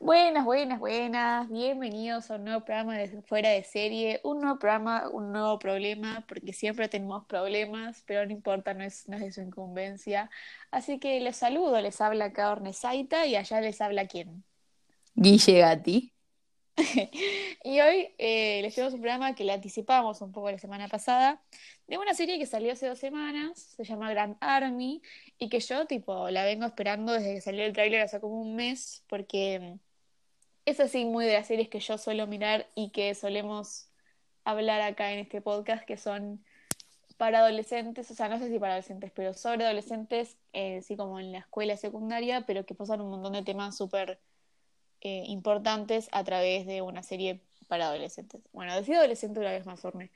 Buenas, buenas, buenas. Bienvenidos a un nuevo programa de Fuera de Serie. Un nuevo programa, un nuevo problema, porque siempre tenemos problemas, pero no importa, no es, no es de su incumbencia. Así que les saludo, les habla acá Ornesaita y allá les habla quién. Guille Gatti. Y hoy eh, les tenemos un programa que le anticipamos un poco la semana pasada, de una serie que salió hace dos semanas, se llama Grand Army, y que yo, tipo, la vengo esperando desde que salió el tráiler hace como un mes, porque es así muy de las series que yo suelo mirar y que solemos hablar acá en este podcast, que son para adolescentes, o sea, no sé si para adolescentes, pero sobre adolescentes, eh, sí como en la escuela secundaria, pero que pasan un montón de temas súper eh, importantes a través de una serie para adolescentes. Bueno, decía adolescente una vez más, Orne.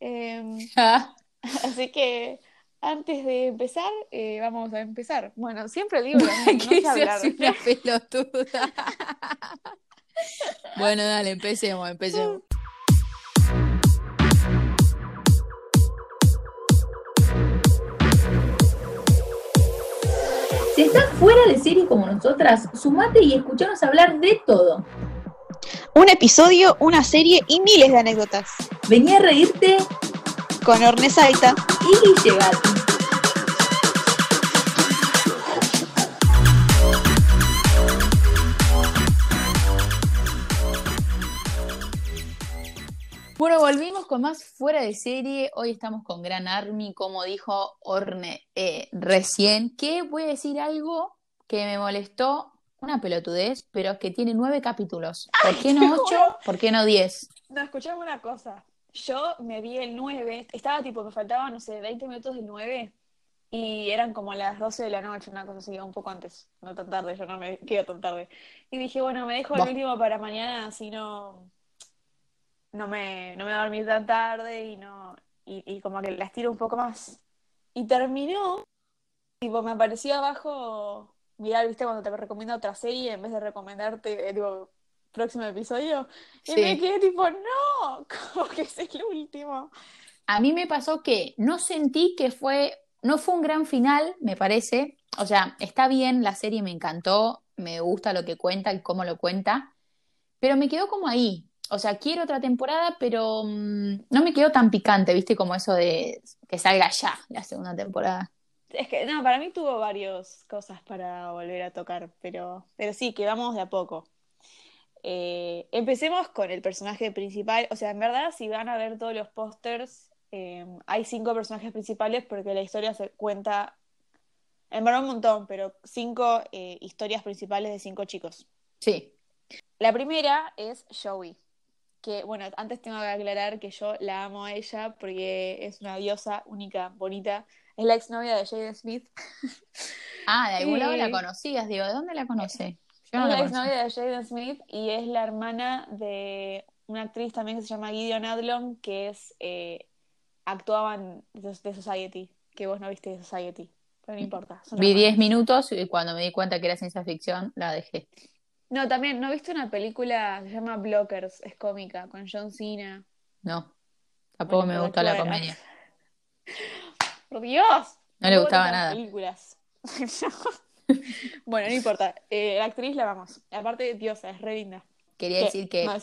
Em, así que antes de empezar, eh, vamos a empezar. Bueno, siempre digo mismo, no que sé hablar. seas una pelotuda. bueno, dale, empecemos, empecemos. Estás fuera de serie como nosotras, sumate y escuchanos hablar de todo. Un episodio, una serie y miles de anécdotas. Vení a reírte Con Ornesaita. y llegate. Bueno, volvimos con más fuera de serie. Hoy estamos con Gran Army, como dijo Orne eh, recién. Que voy a decir algo que me molestó, una pelotudez, pero que tiene nueve capítulos. ¿Por qué no ocho? juro. ¿Por qué no diez? No, escuchame una cosa. Yo me vi el 9, estaba tipo, me faltaban, no sé, 20 minutos del 9 y eran como las 12 de la noche, una cosa así, un poco antes, no tan tarde, yo no me quedo tan tarde. Y dije, bueno, me dejo el último para mañana, así no, no me, no me voy a dormir tan tarde y no, y, y como que las tiro un poco más. Y terminó, tipo, me apareció abajo, mirar, viste, cuando te recomiendo otra serie, en vez de recomendarte, eh, próximo episodio, y Sí. me quedé tipo, no, como que es el último. A mí me pasó que no sentí que fue, no fue un gran final, me parece. O sea, está bien, la serie me encantó, me gusta lo que cuenta y cómo lo cuenta, pero me quedó como ahí. O sea, quiero otra temporada, pero mm, no me quedó tan picante, ¿viste? Como eso de que salga ya la segunda temporada. Es que, no, para mí tuvo varias cosas para volver a tocar, pero, pero sí, que vamos de a poco. Eh, empecemos con el personaje principal. O sea, en verdad, si van a ver todos los pósters, eh, hay cinco personajes principales porque la historia se cuenta, en verdad un montón, pero cinco eh, historias principales de cinco chicos. Sí, La primera es Joey, que bueno, antes tengo que aclarar que yo la amo a ella porque es una diosa única, bonita. Es la exnovia de Jaden Smith. Ah, de algún lado la conocías, digo, ¿de dónde la conoce? Yo Es no la la exnovia de Jaden Smith y es la hermana de una actriz también que se llama Gideon Adlon, que es eh, actuaba en de de Society, que vos no viste de Society, pero no importa. son Vi hermanas. 10 minutos y cuando me di cuenta que era ciencia ficción, la dejé. No, también, ¿no viste una película que se llama Blockers? Es cómica, con John Cena. No, tampoco Bueno, me gustó la comedia. ¡Por Dios! No le gustaba nada. películas. Bueno, no importa. Eh, la actriz la vamos. Aparte, diosa, es re linda. Quería ¿Qué? decir que No,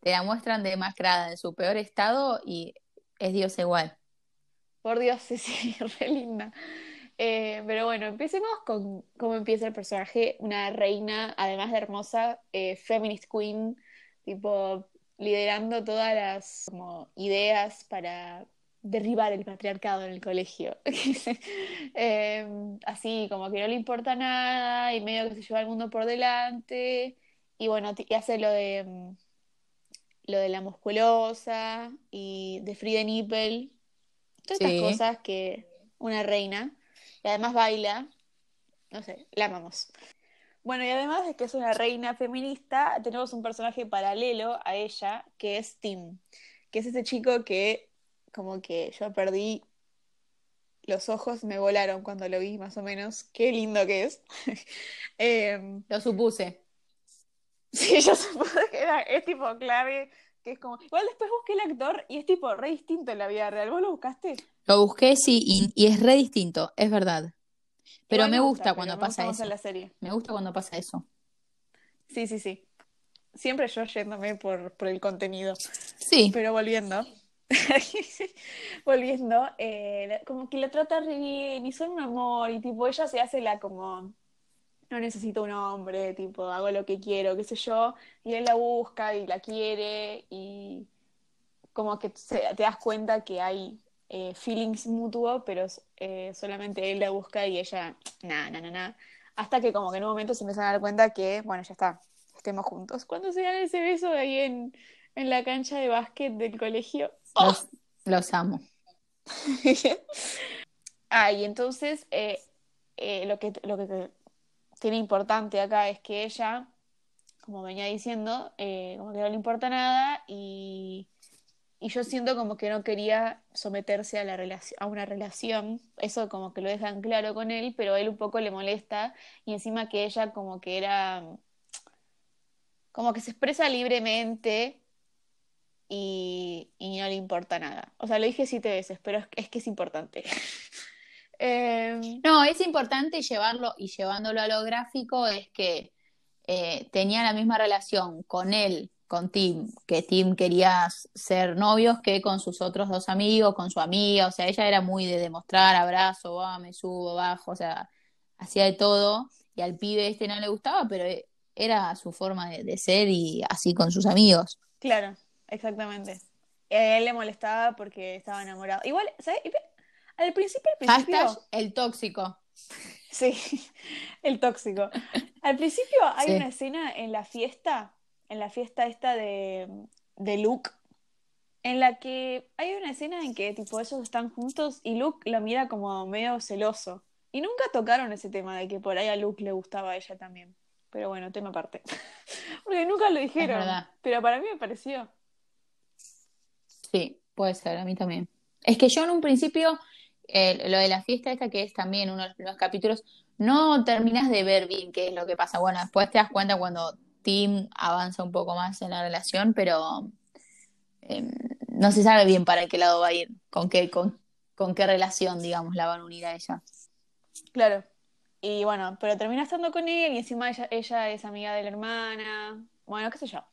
te la muestran demacrada en su peor estado y es Dios igual. Por Dios, sí, sí, re linda. Eh, pero bueno, empecemos con cómo empieza el personaje. Una reina, además de hermosa, eh, feminist queen, tipo liderando todas las como, ideas para derribar el patriarcado en el colegio. Eh, así como que no le importa nada y medio que se lleva el mundo por delante. Y bueno, y hace lo de mm, lo de la musculosa y de free the nipple. Todas Sí. estas cosas que una reina. Y además baila. No sé, la amamos. Bueno, y además de que es una reina feminista, tenemos un personaje paralelo a ella, que es Tim, que es ese chico que como que yo perdí los ojos, me volaron cuando lo vi, más o menos. Qué lindo que es. Em, Lo supuse. Sí, yo supuse que era, es tipo clave, que es como. Igual después busqué el actor y es tipo re distinto en la vida real. ¿Vos lo buscaste? Lo busqué, sí, y, y es re distinto, es verdad. Pero Igual me gusta cuando me pasa gusta eso. en la serie. Me gusta cuando pasa eso. Sí, Sí, sí. Siempre yo yéndome por, por el contenido. Sí, Pero volviendo, volviendo, eh, como que la trata re bien y son un amor y tipo ella se hace la como, no necesito un hombre, tipo hago lo que quiero, qué sé yo, y él la busca y la quiere y como que se- te das cuenta que hay eh, feelings mutuos, pero eh, solamente él la busca y ella, nada, nada, nada, hasta que como que en un momento se empiezan a dar cuenta que, bueno, ya está, estemos juntos. Cuando se dan ese beso ahí en, en la cancha de básquet del colegio. ¡oh! los, los amo. Ah, y entonces eh, lo que, lo que tiene importante acá es que ella, como venía diciendo, como que no le importa nada y, y yo siento como que no quería someterse a, la a una relación, eso como que lo dejan claro con él, pero él un poco le molesta y encima que ella como que era, como que se expresa libremente y, y no le importa nada. O sea, lo dije siete veces, pero es, es que es importante. Em, No, es importante llevarlo y llevándolo a lo gráfico es que eh, tenía la misma relación con él, con Tim, que Tim quería ser novios que con sus otros dos amigos, con su amiga, o sea, ella era muy de demostrar abrazo, va, me subo, bajo, o sea, hacía de todo y al pibe este no le gustaba, pero eh, era su forma de, de ser y así con sus amigos. claro, exactamente. A él le molestaba porque estaba enamorado. Igual, ¿sabes? Al principio, al principio. Hashtag el tóxico. Sí, el tóxico. Al principio hay Sí. una escena en la fiesta, en la fiesta esta de, de Luke, en la que hay una escena en que tipo ellos están juntos y Luke la mira como medio celoso. Y nunca tocaron ese tema de que por ahí a Luke le gustaba a ella también. Pero bueno, tema aparte. Porque nunca lo dijeron. Pero para mí me pareció. Sí, puede ser, a mí también. Es que yo en un principio, eh, lo de la fiesta esta, que es también uno de los primeros capítulos, no terminas de ver bien qué es lo que pasa. Bueno, después te das cuenta cuando Tim avanza un poco más en la relación, pero eh, no se sabe bien para qué lado va a ir, con qué, con, qué relación, digamos, la van a unir a ella. Claro. Y bueno, pero termina estando con él y encima ella, ella es amiga de la hermana. Bueno, qué sé yo.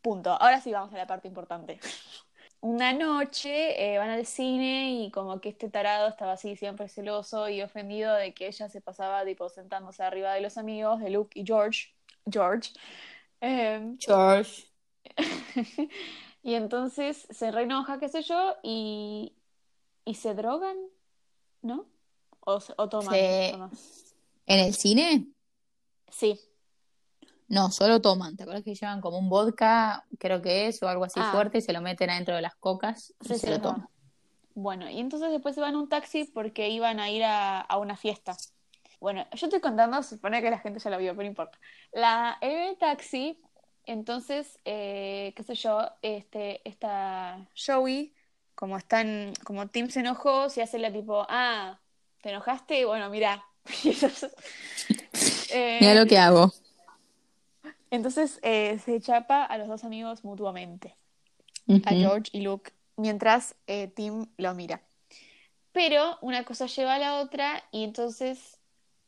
Punto. Ahora sí vamos a la parte importante. Una noche eh, van al cine y como que este tarado estaba así siempre celoso y ofendido de que ella se pasaba tipo sentándose arriba de los amigos de Luke y George. George. Em, George. y entonces se reenoja, qué sé yo, y, y se drogan, ¿no? O, o toman. Se-. ¿En el cine? Sí. No, solo toman. ¿Te acuerdas que llevan como un vodka, creo que es, o algo así Ah. fuerte, y se lo meten adentro de las cocas y Sí, se sí, lo toman? Bueno, y entonces después se van en un taxi porque iban a ir a, a una fiesta. Bueno, yo estoy contando, supone que la gente ya la vio, pero no importa. La, el taxi, entonces, eh, qué sé yo, este, esta Joey, como están, como Tim se enojó, se hace la tipo, ah, ¿te enojaste? Bueno, mira. Eh, Mira lo que hago. entonces eh, se chapa a los dos amigos mutuamente. a. George y Luke mientras eh, Tim lo mira. Pero una cosa lleva a la otra y entonces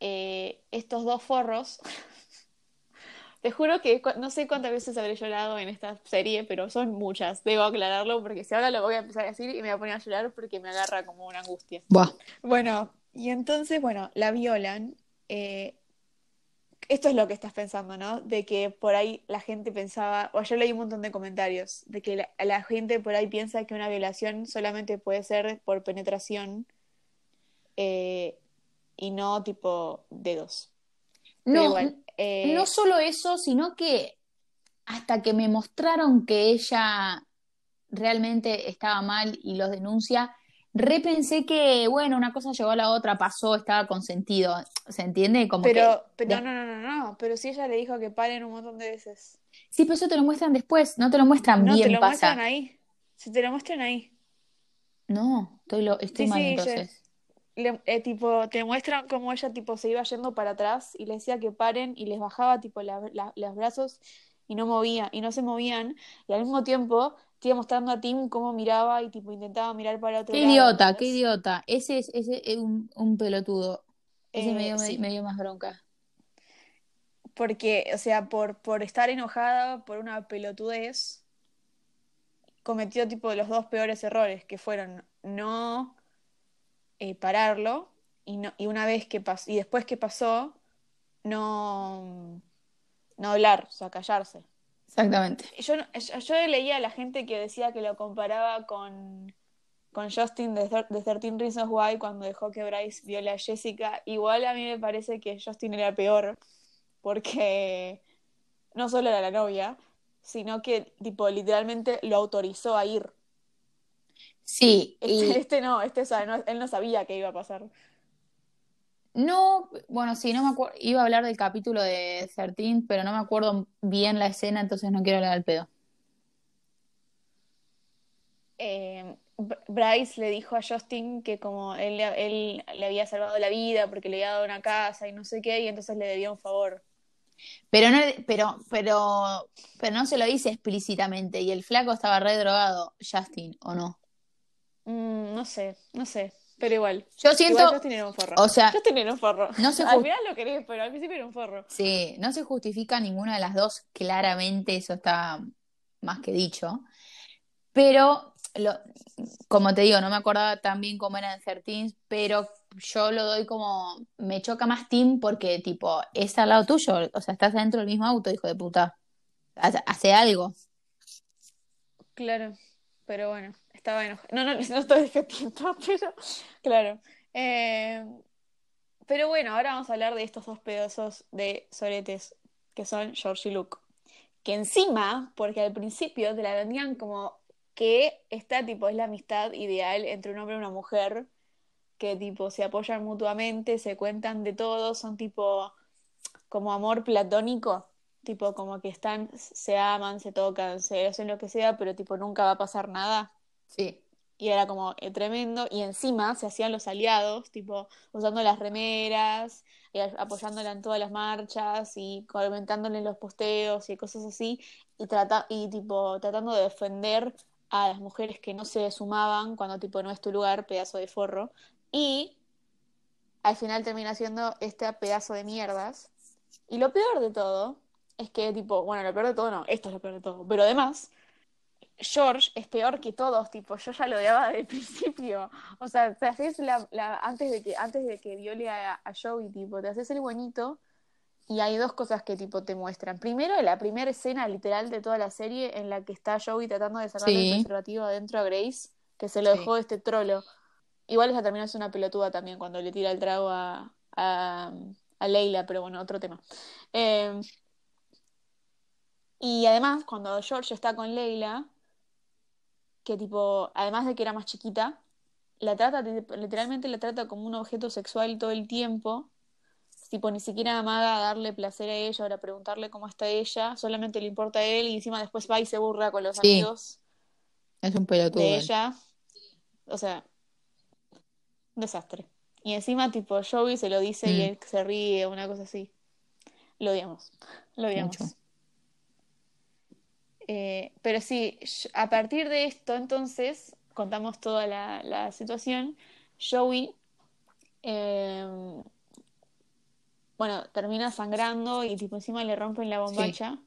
eh, estos dos forros, te juro que no sé cuántas veces habré llorado en esta serie, pero son muchas, debo aclararlo porque si ahora lo voy a empezar a decir y me voy a poner a llorar porque me agarra como una angustia. Buah. Bueno, y entonces, bueno, la violan. eh, esto es lo que estás pensando, ¿no? De que por ahí la gente pensaba, o yo leí un montón de comentarios, de que la, la gente por ahí piensa que una violación solamente puede ser por penetración eh, y no tipo dedos. No, igual, eh, no solo eso, sino que hasta que me mostraron que ella realmente estaba mal y los denuncia, repensé que, bueno, una cosa llegó a la otra, pasó, estaba consentido, ¿se entiende? Como pero, que... pero no, no, no, no, pero si ella le dijo que paren un montón de veces. Sí, pero eso te lo muestran después, no te lo muestran No, bien, te lo pasa. muestran ahí. Si te lo muestran ahí. No, estoy, lo, estoy Sí, mal sí, entonces. Le- eh, tipo, te muestran cómo ella tipo se iba yendo para atrás y le decía que paren y les bajaba tipo la- la- los brazos y no movía, y no se movían, y al mismo tiempo te iba mostrando a Tim cómo miraba y tipo intentaba mirar para otro Qué lado, idiota, qué idiota. Ese es, ese es un, un pelotudo. Ese Eh, me dio, sí. me dio más bronca. Porque, o sea, por, por estar enojada por una pelotudez, cometió tipo los dos peores errores, que fueron no eh, pararlo y, no, y una vez que pasó, y después que pasó, no, no hablar, o sea, callarse. Exactamente. Yo, yo, yo leía a la gente que decía que lo comparaba con, con Justin de, de 13 Reasons Why cuando dejó que Bryce viola a Jessica. Igual a mí me parece que Justin era peor porque no solo era la novia, sino que tipo literalmente lo autorizó a ir. Sí, Este, y este no, este o sea, no- él no sabía qué iba a pasar. no, bueno, sí, no me acuerdo, iba a hablar del capítulo de 13, pero no me acuerdo bien la escena, entonces no quiero hablar al pedo. eh, Br- Bryce le dijo a Justin que como él, le- él le había salvado la vida porque le había dado una casa y no sé qué, y entonces le debía un favor. Pero no, pero, pero, pero no se lo dice explícitamente, y el flaco estaba re drogado, Justin, ¿o no? Mm, no sé, no sé, pero igual. Yo siento, Igual Justin era un forro. o sea, Justin era un forro. no se Al final lo querés, pero al principio era un forro. Sí, no se justifica ninguna de las dos, claramente eso está más que dicho. Pero, lo, como te digo, no me acordaba tan bien cómo era en 13, pero yo lo doy como, me choca más Tim porque, tipo, es al lado tuyo, o sea, estás dentro del mismo auto, hijo de puta. Hace algo. Claro, pero bueno, estaba enojado. No, no, no estoy defendiendo, pero claro. Eh, pero bueno, ahora vamos a hablar de estos dos pedazos de soretes que son George y Luke. Que encima, porque al principio te la vendían como que esta tipo es la amistad ideal entre un hombre y una mujer, que tipo se apoyan mutuamente, se cuentan de todo, son tipo como amor platónico, tipo como que están, se aman, se tocan, se hacen lo que sea, pero tipo nunca va a pasar nada. Sí. Y era como eh, tremendo. Y encima se hacían los aliados, tipo usando las remeras, y apoyándola en todas las marchas y comentándole en los posteos y cosas así. Y, trata y tipo tratando de defender a las mujeres que no se sumaban cuando tipo no es tu lugar, pedazo de forro. Y al final termina siendo este pedazo de mierdas. Y lo peor de todo es que tipo, bueno, lo peor de todo no, esto es lo peor de todo. Pero además... George es peor que todos, tipo, yo ya lo odiaba desde el principio. O sea, te haces la, la- antes de que, antes de que viole a, a Joey, tipo, te haces el buenito y hay dos cosas que tipo te muestran. Primero, la primera escena literal de toda la serie en la que está Joey tratando de sacarle Sí. el preservativo adentro a Grace, que se lo Sí. dejó este trolo. Igual esa terminó es una pelotuda también cuando le tira el trago a, a, a Leila, pero bueno, otro tema. Eh, y además, cuando George está con Leila, que tipo, además de que era más chiquita, la trata, literalmente la trata como un objeto sexual todo el tiempo. Tipo, ni siquiera amaga a darle placer a ella o a preguntarle cómo está ella, solamente le importa a él y encima después va y se burla con los Sí. amigos Es un pelotudo. de ella. O sea, un desastre. Y encima, tipo, Joey se lo dice y Mm. él se ríe, una cosa así. Lo odiamos. Lo odiamos. Mucho. Eh, pero sí, a partir de esto, entonces, contamos toda la, la situación. Joey, eh, bueno, termina sangrando y tipo encima le rompen la bombacha.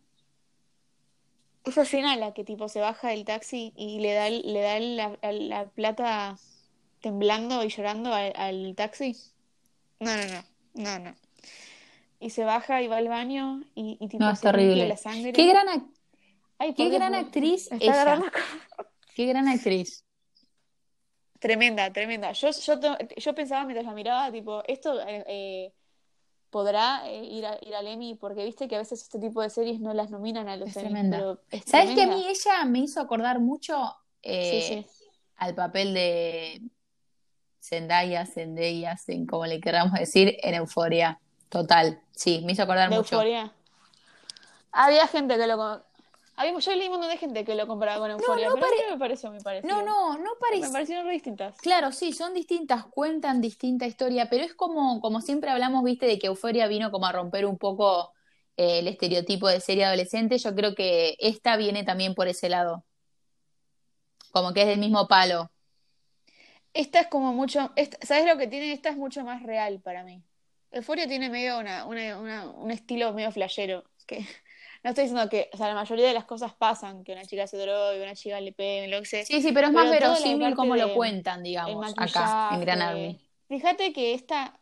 Esa escena en la que tipo se baja del taxi y le da, le da la, la plata temblando y llorando al, al taxi. No, no, no, no, no. Y se baja y va al baño y, y tipo No, es se limpia terrible. la sangre. Qué gran, Ay, qué gran no. actriz ella. agarrando Qué gran actriz. Tremenda, tremenda. Yo, yo, yo pensaba mientras la miraba, tipo, esto eh, eh, podrá eh, ir, a, ir al Emmy, porque viste que a veces este tipo de series no las nominan a los Es Emmys, tremenda. pero es ¿Sabes que a mí ella me hizo acordar mucho eh, sí. al papel de Zendaya, Zendaya, en como le queramos decir, en Euforia? Total, sí, me hizo acordar De mucho. Euforia. Había gente que lo... co- Había, yo leí un montón de gente que lo comparaba con Euforia, no pero no me pareció muy parecido. No, no, no Me parece. parecieron re distintas. Claro, sí, son distintas, cuentan distinta historia, pero es como, como siempre hablamos, viste, de que Euforia vino como a romper un poco eh, el estereotipo de serie adolescente. Yo creo que esta viene también por ese lado. Como que es del mismo palo. Esta es como mucho... esta- ¿Sabes lo que tiene? Esta es mucho más real para mí. Euforia tiene medio una, una- una- un estilo medio flashero. Que no estoy diciendo que, o sea, la mayoría de las cosas pasan, que una chica se droga, que una chica le peguen, lo que sea. Sí, sí, pero es más Pero verosímil como lo cuentan, digamos, acá, en Gran Army. Fíjate que esta,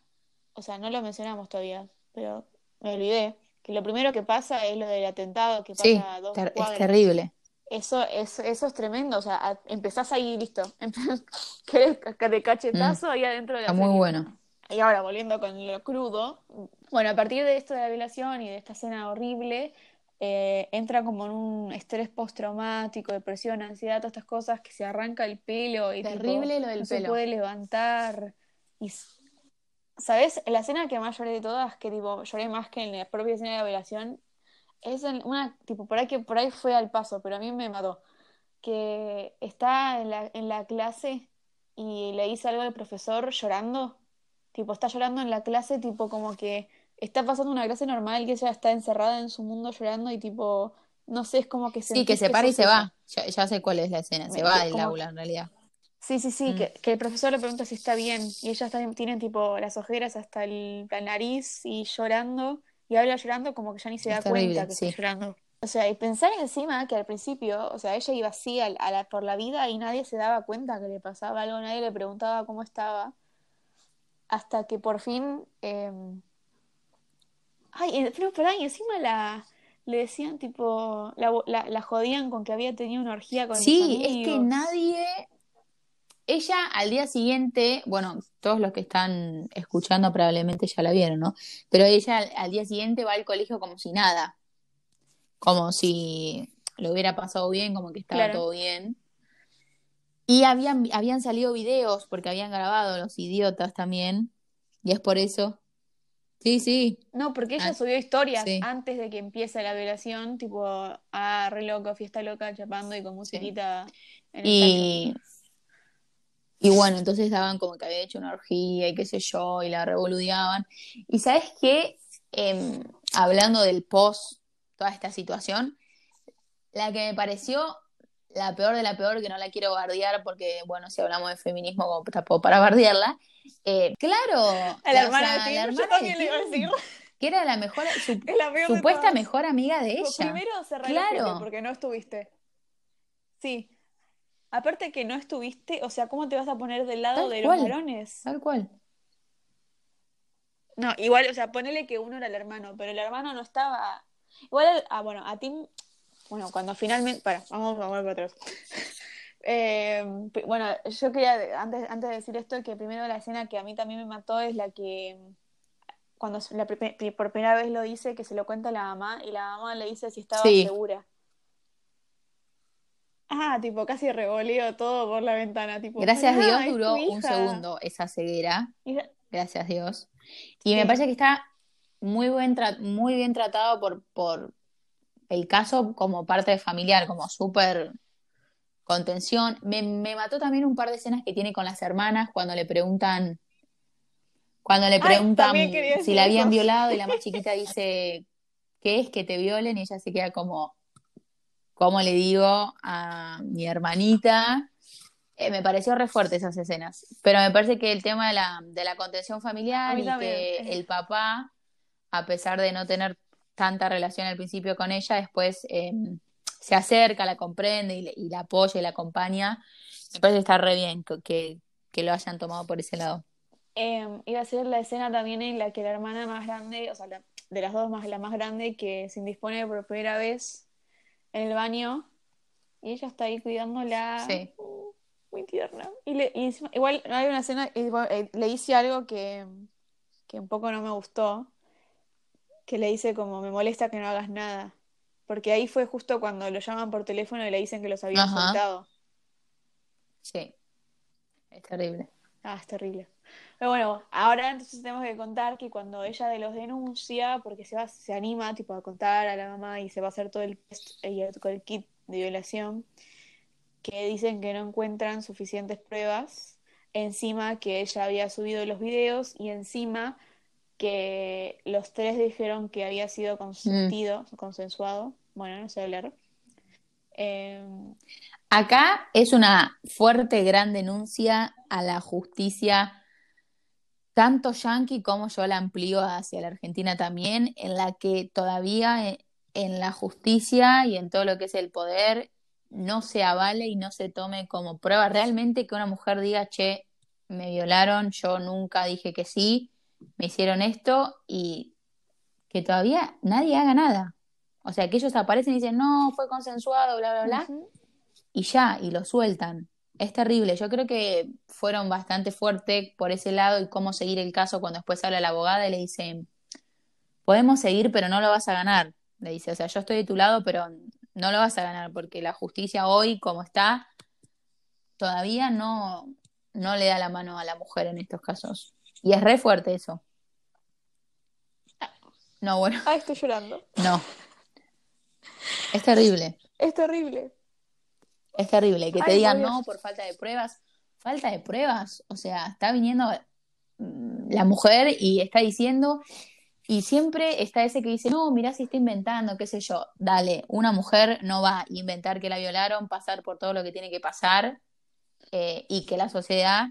o sea, no lo mencionamos todavía, pero me olvidé, que lo primero que pasa es lo del atentado que pasa Sí, a dos ter- es terrible. Eso, eso, eso es tremendo, o sea, empezás ahí y listo. Querés de cachetazo ahí adentro de la Mm. Está muy bueno. Y ahora, volviendo con lo crudo, bueno, a partir de esto de la violación y de esta escena horrible, eh, entra como en un estrés postraumático, depresión, ansiedad, todas estas cosas, que se arranca el pelo y tipo, Terrible lo del no se puede levantar. Y, ¿sabes? La escena que más lloré de todas, que tipo, lloré más que en la propia escena de la violación, es en una, tipo, por ahí que por ahí fue al paso, pero a mí me mató. Que está en la, en la clase y le dice algo al profesor llorando. Tipo, está llorando en la clase, tipo, como que está pasando una clase normal, que ella está encerrada en su mundo llorando y tipo, no sé, es como que Sí, sentís que se para y se va. Ya, ya sé cuál es la escena. Se Me- va del aula, en realidad. Sí, sí, sí, Mm. que, que el profesor le pregunta si está bien y ella está, tiene tipo las ojeras hasta el, la nariz y llorando y habla llorando como que ya ni se da cuenta que sí. está llorando. O sea, y pensar encima que al principio, o sea, ella iba así a, a la- por la vida y nadie se daba cuenta que le pasaba algo, nadie le preguntaba cómo estaba, hasta que por fin... eh, Ay, eh, pero y encima la... Le decían tipo, la, la, la jodían con que había tenido una orgía con Sí, es que nadie. Ella al día siguiente, bueno, todos los que están escuchando probablemente ya la vieron, ¿no? Pero ella al, al día siguiente va al colegio como si nada, como si lo hubiera pasado bien, como que estaba Claro. todo bien. Y habían, habían salido videos, porque habían grabado los idiotas también, y es por eso. Sí, sí, No, porque ella Ah, subió historias sí. antes de que empiece la violación, tipo, ah, re loco, fiesta loca, chapando y con musiquita en el Y, y bueno, entonces daban como que había hecho una orgía y qué sé yo, y la revoludeaban. Y sabes qué, Em, hablando del post, toda esta situación, la que me pareció la peor de la peor, que no la quiero bardear porque, bueno, si hablamos de feminismo, como tampoco para bardearla. eh, claro, A la hermana sea, de la yo hermana también de le iba a decir. que era la mejor, su- la supuesta mejor amiga de ella. Primero cerrar el Claro. porque no estuviste. Sí. Aparte que no estuviste, o sea, ¿cómo te vas a poner del lado Tal de cual. los varones? Tal cual. No, igual, o sea, ponele que uno era el hermano, pero el hermano no estaba. Igual, ah, bueno, a Tim, bueno, cuando finalmente. Para, vamos a volver para atrás. Eh, bueno, yo quería, antes, antes de decir esto, que primero la escena que a mí también me mató es la que. Cuando la por primera vez lo dice, que se lo cuenta a la mamá, y la mamá le dice si estaba Sí. segura. Ah, tipo, casi revoleo todo por la ventana, tipo. Gracias a "Pará, Dios duró un hija". segundo esa ceguera. Gracias a Dios. Y me parece que está muy, buen muy bien tratado por, por el caso como parte familiar, como súper contención. Me, me mató también un par de escenas que tiene con las hermanas cuando le preguntan, cuando le preguntan si la habían eso. violado y la más chiquita dice, ¿qué es que te violen? Y ella se queda como, ¿cómo le digo a mi hermanita? Eh, me pareció re fuerte esas escenas, pero me parece que el tema de la, de la contención familiar y que el papá, a pesar de no tener tanta relación al principio con ella, después eh, se acerca, la comprende y, la apoya y la acompaña, me parece que está re bien que, que, lo hayan tomado por ese lado. Eh, iba a ser la escena también en la que la hermana más grande, o sea, la- de las dos más la más grande, que se indispone por primera vez en el baño y ella está ahí cuidándola. Sí. Uh, muy tierna. Y, le, y encima- igual hay una escena, y, bueno, eh, le dice algo que, que un poco no me gustó, que le dice como, me molesta que no hagas nada. Porque ahí fue justo cuando lo llaman por teléfono y le dicen que los habían Ajá. soltado. Sí, es terrible. Ah, es terrible. Pero bueno, ahora entonces tenemos que contar que cuando ella de los denuncia, porque se va, se anima tipo a contar a la mamá y se va a hacer todo el test y el, con el kit de violación, que dicen que no encuentran suficientes pruebas, encima que ella había subido los videos y encima que los tres dijeron que había sido consentido, consensuado, bueno, no sé hablar. Eh, Acá es una fuerte, gran denuncia a la justicia tanto yankee como yo la amplío hacia la Argentina también, en la que todavía en, en la justicia y en todo lo que es el poder no se avale y no se tome como prueba. Realmente que una mujer diga, che, me violaron, yo nunca dije que sí, me hicieron esto y que todavía nadie haga nada. O sea, que ellos aparecen y dicen, no, fue consensuado, bla, bla, bla, y ya, y lo sueltan. Es terrible. Yo creo que fueron bastante fuertes por ese lado y cómo seguir el caso cuando después habla la abogada y le dice, podemos seguir, pero no lo vas a ganar. Le dice, o sea, yo estoy de tu lado, pero no lo vas a ganar porque la justicia hoy, como está, todavía no, no le da la mano a la mujer en estos casos. Y es re fuerte eso. No, bueno, Ay, estoy llorando. no. Es terrible. Es terrible. Es terrible que te Ay, digan no por falta de pruebas. Falta de pruebas. O sea, está viniendo mm, la mujer y está diciendo, y siempre está ese que dice, no, mirá si está inventando, qué sé yo. Dale, una mujer no va a inventar que la violaron, pasar por todo lo que tiene que pasar eh, y que la sociedad,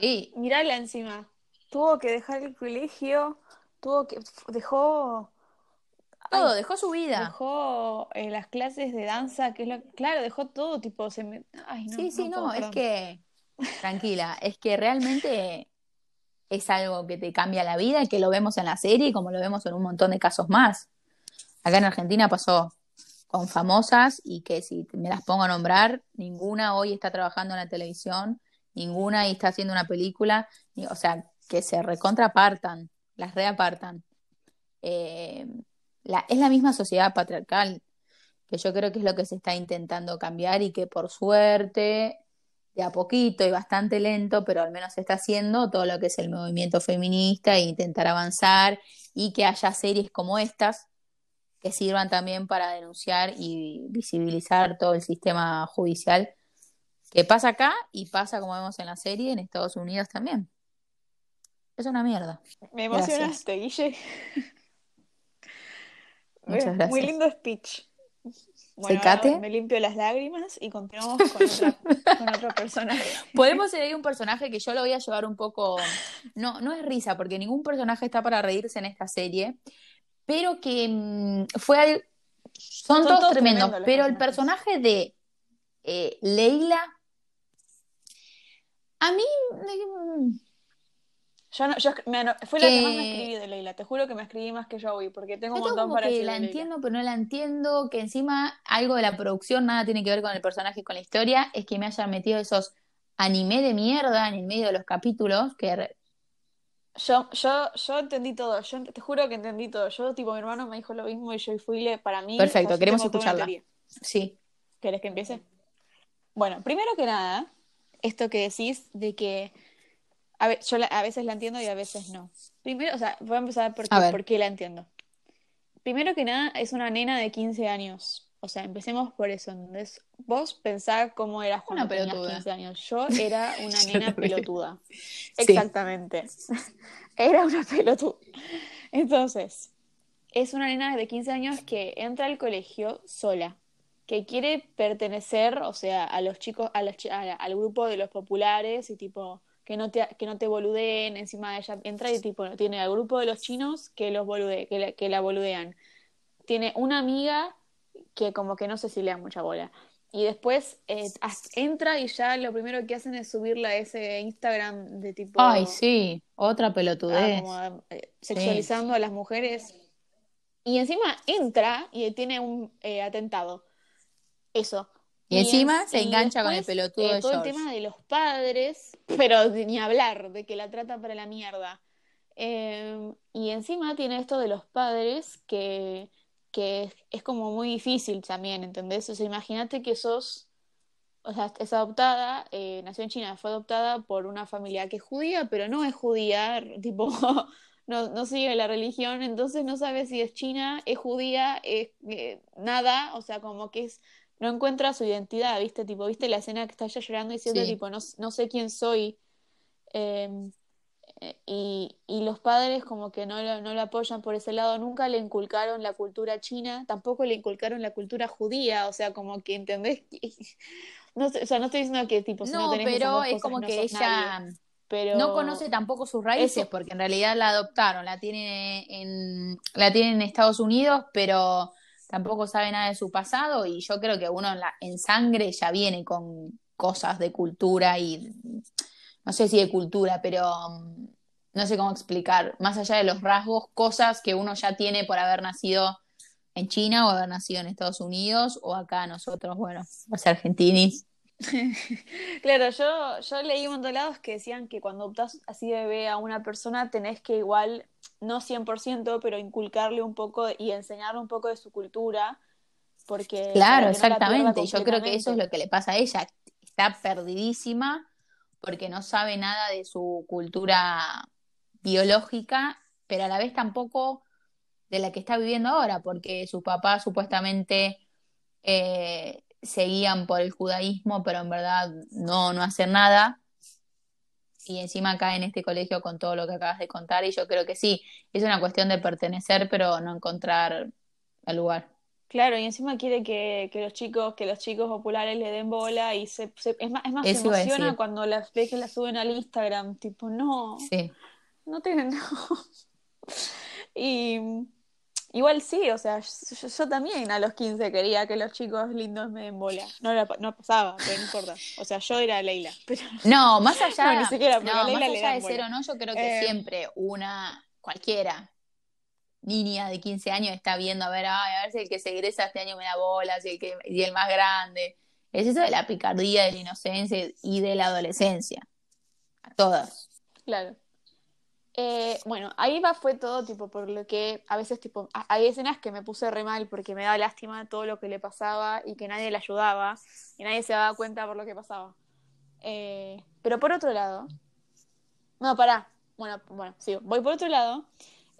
sí, Mirala encima. Tuvo que dejar el colegio, tuvo que dejó todo, Ay, dejó su vida. dejó eh, las clases de danza, que es lo claro, dejó todo tipo se me- Ay, no, Sí, sí, no no, es que, tranquila, es que realmente es algo que te cambia la vida y que lo vemos en la serie como lo vemos en un montón de casos más. Acá en Argentina pasó con famosas y que si me las pongo a nombrar, ninguna hoy está trabajando en la televisión, ninguna y está haciendo una película, y- o sea, que se recontrapartan, las reapartan. Eh, es la misma sociedad patriarcal, que yo creo que es lo que se está intentando cambiar y que por suerte, de a poquito y bastante lento, pero al menos se está haciendo todo lo que es el movimiento feminista e intentar avanzar y que haya series como estas que sirvan también para denunciar y visibilizar todo el sistema judicial que pasa acá y pasa, como vemos en la serie, en Estados Unidos también. Es una mierda. Me Gracias. emocionaste, Guille. Muchas Eh, Muy lindo speech. Bueno, Secate. ahora me limpio las lágrimas y continuamos con otra, con otro personaje. Podemos elegir un personaje que yo lo voy a llevar un poco. No, no es risa, porque ningún personaje está para reírse en esta serie, pero que mm, fue. al- Son, Son todos, todos tremendos, pero el personaje de eh, Leila. A mí. mm, Yo no, yo me fue la que más me escribí de Leila. Te juro que me escribí más que Joey, porque tengo un Yo tengo montón como para que decir la de entiendo, pero no la entiendo, que encima algo de la producción nada tiene que ver con el personaje y con la historia, es que me hayan metido esos anime de mierda en el medio de los capítulos, que Yo, yo, yo entendí todo, yo te juro que entendí todo. Yo, tipo, mi hermano me dijo lo mismo y yo fui para mí. Perfecto, o sea, yo queremos escucharla. sí. ¿Querés que empiece? Bueno, primero que nada, esto que decís de que a ve- yo la- a veces la entiendo y a veces no. Primero, o sea, voy a empezar por A ver. por qué la entiendo. Primero que nada, es una nena de 15 años. O sea, empecemos por eso. Entonces, vos pensá cómo eras cuando Una tenías pelotuda. 15 años. Yo era una nena pelotuda. Sí. Exactamente. Era una pelotuda. Entonces, es una nena de 15 años que entra al colegio sola, que quiere pertenecer, o sea, a los chicos, a los a al grupo de los populares y tipo, que no te, que no te boludeen, encima ella entra y tipo, tiene al grupo de los chinos que los bolude, que la, que la boludean. Tiene una amiga que como que no sé si le da mucha bola. Y después eh, entra y ya lo primero que hacen es subirla a ese Instagram de tipo... Ay, sí, otra ah, pelotudez. como, eh, sexualizando a las mujeres. Y encima entra y tiene un eh, atentado. Eso. Y encima en- se y engancha con el pelotudo eh, de todo George. el tema de los padres, pero ni hablar, de que la trata para la mierda. Eh, y encima tiene esto de los padres que, que es, como muy difícil también, ¿entendés? O sea, imagínate que sos, o sea, es adoptada, eh, nació en China, fue adoptada por una familia que es judía, pero no es judía, tipo, no, no sigue la religión, entonces no sabe si es china, es judía, es eh, nada, o sea, como que es, no encuentra su identidad, ¿viste? Tipo, ¿viste la escena que está ella llorando diciendo, Sí. tipo, no, no sé quién soy? Eh, eh, y, y los padres como que no lo, no lo apoyan por ese lado, nunca le inculcaron la cultura china, tampoco le inculcaron la cultura judía, o sea, como que, ¿entendés? No o sea, no estoy diciendo que tipo, si no No, tenés pero es cosas, como no que nadie. ella pero... No conoce tampoco sus raíces, Eso- porque en realidad la adoptaron, la tiene en, la tiene en Estados Unidos, pero tampoco sabe nada de su pasado, y yo creo que uno en, la, en sangre ya viene con cosas de cultura y no sé si de cultura, pero mm, no sé cómo explicar, más allá de los rasgos, cosas que uno ya tiene por haber nacido en China o haber nacido en Estados Unidos, o acá nosotros, bueno, los argentinis. Claro, yo, yo leí un montón de lados que decían que cuando adoptás así de bebé a una persona tenés que igual, no 100%, pero inculcarle un poco y enseñarle un poco de su cultura, porque Claro, no exactamente. Yo creo que eso es lo que le pasa a ella. Está perdidísima porque no sabe nada de su cultura biológica, pero a la vez tampoco de la que está viviendo ahora, porque sus papás supuestamente eh, seguían por el judaísmo, pero en verdad no, no hacen nada. Y encima cae en este colegio con todo lo que acabas de contar, y yo creo que sí, es una cuestión de pertenecer, pero no encontrar el lugar. Claro, y encima quiere que, que los chicos, que los chicos populares le den bola y se, se- es más, es más, Eso emociona cuando las ve que las suben al Instagram, tipo, no, Sí. no tienen, no. Y igual sí, o sea, yo, yo también a los 15 quería que los chicos lindos me den bola. No, la- no pasaba, pero no importa. O sea, yo era Leila, pero No, más allá, No, ni siquiera, más allá de bola. ser o no, yo creo que Eh, siempre una, cualquiera, niña de 15 años está viendo a ver, ay, a ver si el que se egresa este año me da bola, si el que, y el más grande. Es eso de la picardía, de la inocencia y de la adolescencia. A todas. Claro. Eh, bueno, ahí va fue todo tipo por lo que a veces tipo hay escenas que me puse re mal porque me daba lástima todo lo que le pasaba y que nadie le ayudaba y nadie se daba cuenta por lo que pasaba. Eh, pero por otro lado, no, pará. Bueno, bueno, sigo. Voy por otro lado.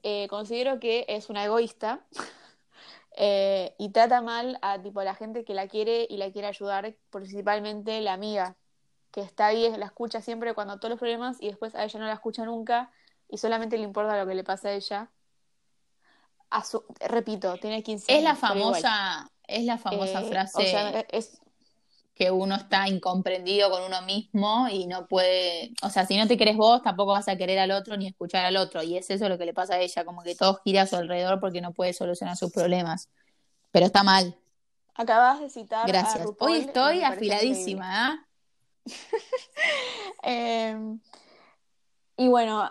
Eh, considero que es una egoísta eh, y trata mal a tipo a la gente que la quiere y la quiere ayudar, principalmente la amiga que está ahí, la escucha siempre cuando todos los problemas y después a ella no la escucha nunca y solamente le importa lo que le pasa a ella. A su- repito, tiene 15 Es la años, famosa, es la famosa Eh, frase o sea, es, que uno está incomprendido con uno mismo y no puede, o sea, si no te querés vos, tampoco vas a querer al otro ni escuchar al otro. Y es eso lo que le pasa a ella, como que todo gira a su alrededor porque no puede solucionar sus problemas. Pero está mal. acabas de citar a Gracias. RuPaul Hoy estoy afiladísima, ¿ah? Eh, y bueno,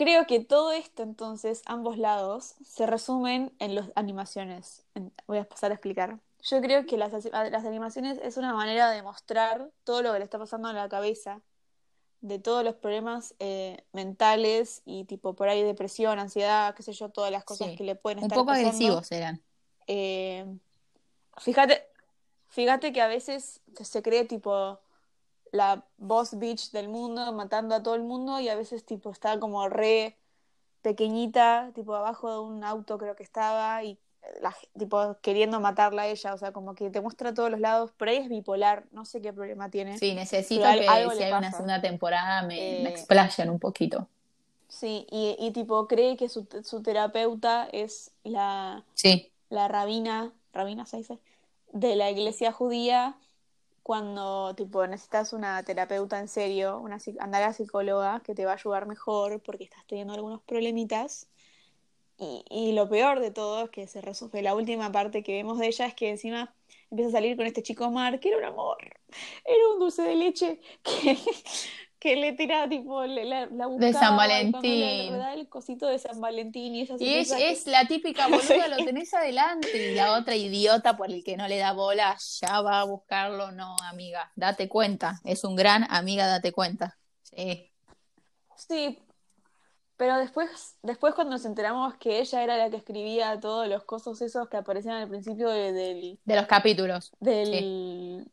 creo que todo esto entonces, ambos lados, se resumen en las animaciones. Voy a pasar a explicar. Yo creo que las, las animaciones es una manera de mostrar todo lo que le está pasando en la cabeza, de todos los problemas eh, mentales y tipo por ahí depresión, ansiedad, qué sé yo, todas las cosas Sí. que le pueden Un estar poco pasando. agresivos eran. Eh, fíjate, fíjate que a veces se cree tipo la boss bitch del mundo, matando a todo el mundo, y a veces tipo está como re pequeñita, tipo abajo de un auto creo que estaba, y la, tipo queriendo matarla a ella, o sea, como que te muestra todos los lados, por ahí es bipolar, no sé qué problema tiene. Sí, necesito Pero que algo si hay una segunda temporada me, me Eh, explayen un poquito. Sí, y, y tipo cree que su, su terapeuta es la, Sí, la rabina, rabina se dice, de la iglesia judía, cuando tipo necesitas una terapeuta en serio, una andar a psicóloga que te va a ayudar mejor porque estás teniendo algunos problemitas. Y, y lo peor de todo es que se resuelve. La última parte que vemos de ella es que encima empieza a salir con este chico Omar, que era un amor, era un dulce de leche que, que le tira tipo le- la, la De San le- Valentín. le el cosito de San Valentín y ella se Y es, que- es la típica boluda, lo tenés adelante. Y la otra idiota por el que no le da bola, ya va a buscarlo. No, amiga, date cuenta. Es un gran amiga, date cuenta. Sí. Sí, pero después, después cuando nos enteramos que ella era la que escribía todos los cosos esos que aparecían al principio de- del, De los capítulos. del,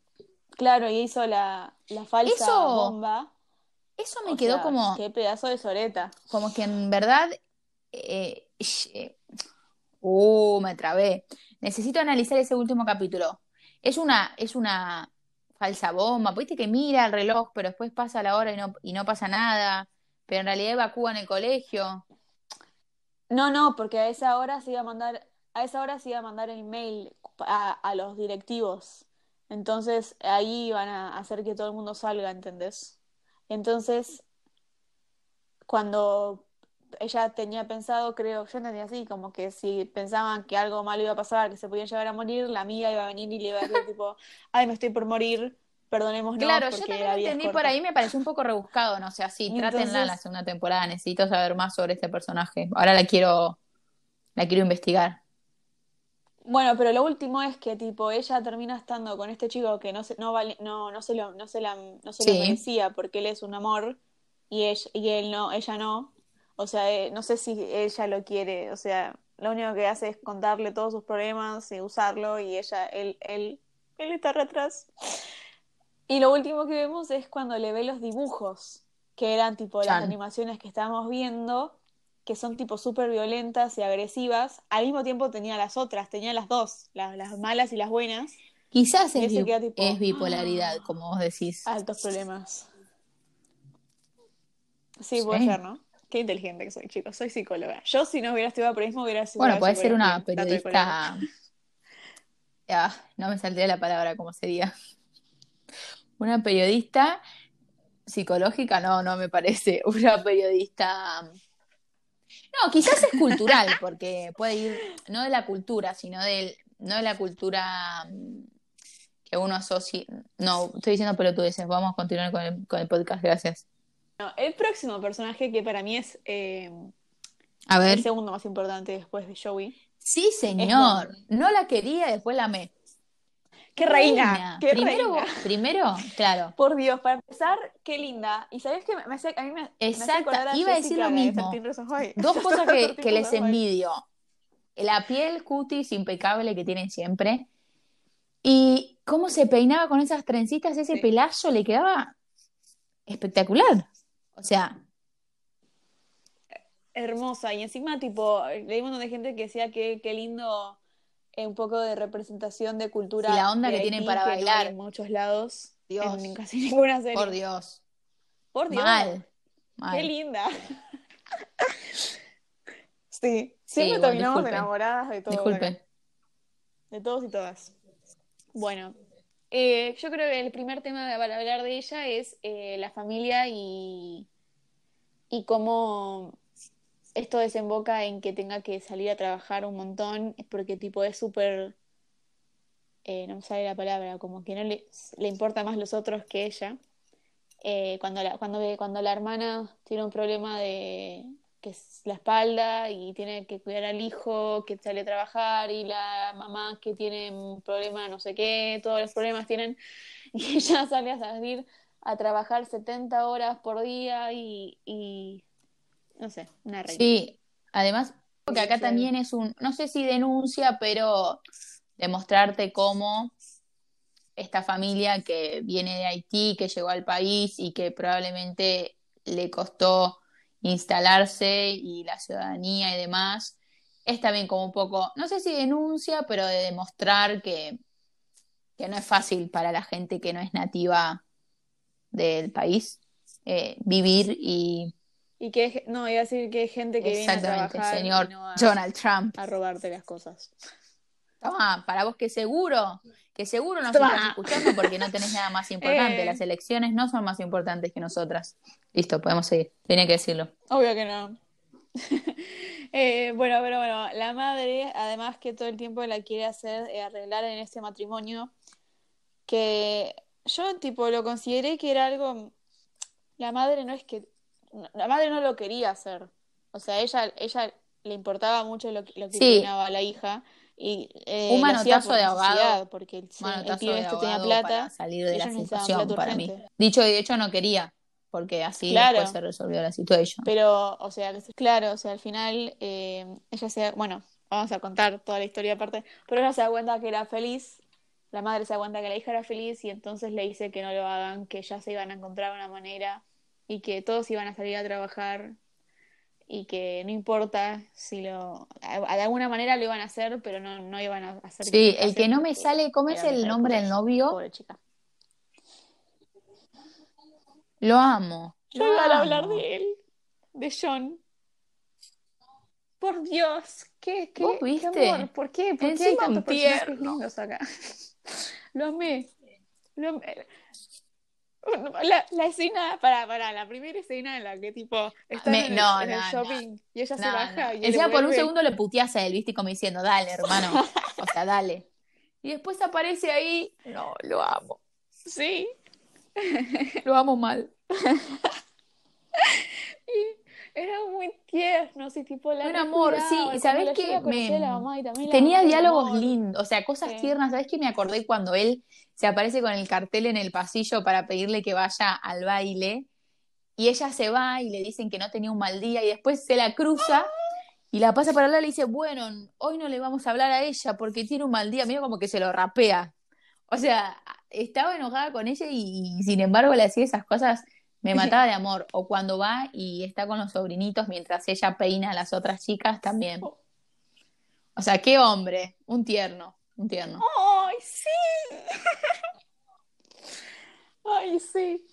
claro, y hizo la, la falsa Eso bomba. Eso me O quedó sea, como, qué pedazo de soreta. como que en verdad. eh, eh, uh, me trabé. Necesito analizar ese último capítulo. Es una, es una falsa bomba. Viste que mira el reloj, pero después pasa la hora y no, y no pasa nada. Pero en realidad evacúan el colegio. No, no, porque a esa hora se iba a mandar, a esa hora se iba a mandar el email a, a los directivos. Entonces ahí iban a hacer que todo el mundo salga, ¿entendés? Entonces cuando ella tenía pensado, creo, yo entendía así, como que si pensaban que algo malo iba a pasar, que se podían llevar a morir, la amiga iba a venir y le iba a decir tipo, ay, me estoy por morir, perdonémonos Claro, yo también entendí por corta". ahí, me pareció un poco rebuscado, no sé, así, Y trátenla en la entonces- segunda temporada, necesito saber más sobre este personaje. Ahora la quiero, la quiero investigar. Bueno, pero lo último es que tipo ella termina estando con este chico que no se, no, vale- no, no se lo, no se la, no se lo merecía porque él es un amor y ella, y él no, ella no. O sea, eh, no sé si ella lo quiere, o sea, lo único que hace es contarle todos sus problemas y usarlo y ella, él, él, él está atrás. Y lo último que vemos es cuando le ve los dibujos, que eran tipo las animaciones que estábamos viendo, que son tipo súper violentas y agresivas. Al mismo tiempo tenía las otras, tenía las dos, las, las malas y las buenas. Quizás es, bi- queda tipo, es bipolaridad, "Ah". como vos decís. Altos problemas. Sí, puede Sí. ser, ¿no? Qué inteligente que soy, chicos. Soy psicóloga. Yo, si no hubiera estudiado periodismo, hubiera sido Bueno, puede ser una periodista. Ah, no me saldría la palabra, ¿cómo sería? Una periodista psicológica, no, no me parece. Una periodista. No, quizás es cultural, porque puede ir, no de la cultura, sino del, no de la cultura mm, que uno asocia. No, estoy diciendo pelotudeces. Vamos a continuar con el, con el podcast, gracias. No, el próximo personaje que para mí es eh, A ver. el segundo más importante después de Joey. Sí, señor. No la quería, después la amé. ¡Qué reina! ¡Qué primero, reina! primero, claro. Por Dios, para empezar, qué linda. Y sabes que me hace, a mí me, me hace Exacto, acordar iba a decir lo mismo. 13 Reasons Why. Dos cosas que, 13 que les envidio. La piel cutis impecable que tienen siempre. Y cómo se peinaba con esas trencitas, ese Sí. pelazo le quedaba espectacular. O sea, Hermosa. Y encima, tipo, leí un montón de gente que decía que qué lindo un poco de representación de cultura. Y la onda que tienen para bailar. en muchos lados. Dios. En casi ninguna serie. por Dios. Por Dios. Mal. Qué linda. Sí, siempre bueno, terminamos disculpen. enamoradas de todos. Disculpen. De todos y todas. Bueno, eh, yo creo que el primer tema para hablar de ella es eh, la familia y, y cómo esto desemboca en que tenga que salir a trabajar un montón, porque tipo es súper, eh, no me sale la palabra, como que no le, le importa más los otros que ella. Eh, cuando la, cuando la hermana tiene un problema de que es la espalda y tiene que cuidar al hijo que sale a trabajar y la mamá que tiene un problema no sé qué, todos los problemas tienen y ella sale a salir a trabajar 70 horas por día y no sé, una reina. Sí, además, porque acá también es un, no sé si denuncia, pero demostrarte cómo esta familia que viene de Haití, que llegó al país y que probablemente le costó instalarse y la ciudadanía y demás, es también como un poco, no sé si denuncia, pero de demostrar que, que no es fácil para la gente que no es nativa del país eh, vivir y Y que es- no, iba a decir que hay gente que viene a trabajar señor y no a, Donald Trump. a robarte las cosas. Toma, para vos que seguro, que seguro nos Toma. estás escuchando porque no tenés nada más importante. Eh. Las elecciones no son más importantes que nosotras. Listo, podemos seguir. Tenía que decirlo. Obvio que no. Eh, bueno, pero bueno, la madre, además que todo el tiempo la quiere hacer eh, arreglar en este matrimonio, que yo tipo lo consideré que era algo, la madre no es que, la madre no lo quería hacer, o sea, ella, ella le importaba mucho lo que, lo que Sí. opinaba la hija y eh, Un manotazo de necesidad, porque el, el pibe este tenía abogado plata, para salir de la situación para mí. Dicho y hecho, no quería, porque así Claro. después se resolvió la situación. Pero, o sea, claro, o sea, al final eh, ella se bueno, vamos a contar toda la historia aparte, pero ella se da cuenta que era feliz, la madre se da cuenta que la hija era feliz y entonces le dice que no lo hagan, que ya se iban a encontrar una manera y que todos iban a salir a trabajar y que no importa si lo, de alguna manera lo iban a hacer, pero no, no iban a hacer Sí, el que no me sale, ¿cómo es el nombre del novio? Pobre chica. Lo amo. Yo iba a hablar de él, de John. Por Dios, ¿qué, qué, ¿Vos qué viste? amor? ¿Por qué? ¿Por qué hay tantos acá? Lo amé. Lo amé. La, la escena, para, para, la primera escena en la que tipo están Me- en, el, no, el no, no. shopping y ella se baja y Encima por un segundo le puteas a él, viste, como diciendo, dale, hermano. O sea, dale. Y después aparece ahí. No, lo amo. Sí. Lo amo mal. Era muy tierno, sí, tipo la Un amor, sí, y la que me- la mamá y también Tenía diálogos lindos, o sea, cosas Sí. tiernas. ¿Sabes qué me acordé cuando él se aparece con el cartel en el pasillo para pedirle que vaya al baile? Y ella se va y le dicen que no tenía un mal día y después se la cruza y la pasa para hablar y le dice, bueno, hoy no le vamos a hablar a ella porque tiene un mal día. Mira como que se lo rapea. O sea, estaba enojada con ella y, sin embargo le hacía esas cosas, me mataba de amor. O cuando va y está con los sobrinitos mientras ella peina a las otras chicas también. O sea, qué hombre, un tierno, un tierno. ¡Ay, sí! ¡Ay, sí!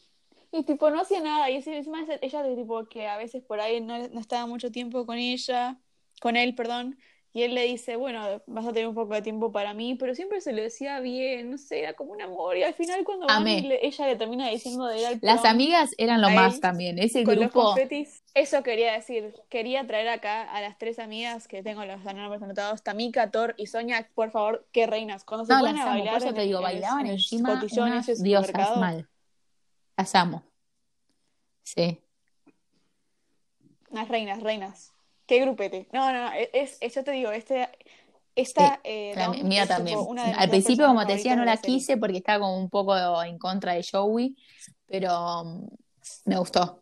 Y tipo, no hacía nada. Y encima ella- tipo que a veces por ahí no, no estaba mucho tiempo con ella, con él, perdón. Y él le dice, bueno, vas a tener un poco de tiempo para mí, pero siempre se lo decía bien, no sé, era como un amor. Y al final cuando van, Amé. le- ella le termina diciendo de ir al Las amigas eran lo más él, también, ese con los grupo. confetis. Eso quería decir. Quería traer acá a las tres amigas que tengo los nombres anotados, Tamika, Thor y Sonia, por favor, qué reinas. Cuando se No, las a amo, bailar por eso te digo, bailaban en encima unas diosas mal. Las amo. Sí. Unas reinas, reinas. Qué grupete. No, no, no, es, es- yo te digo, este, esta eh, La mía también. Al principio, como te decía, no la serie. quise porque estaba como un poco en contra de Joey, pero um, me gustó.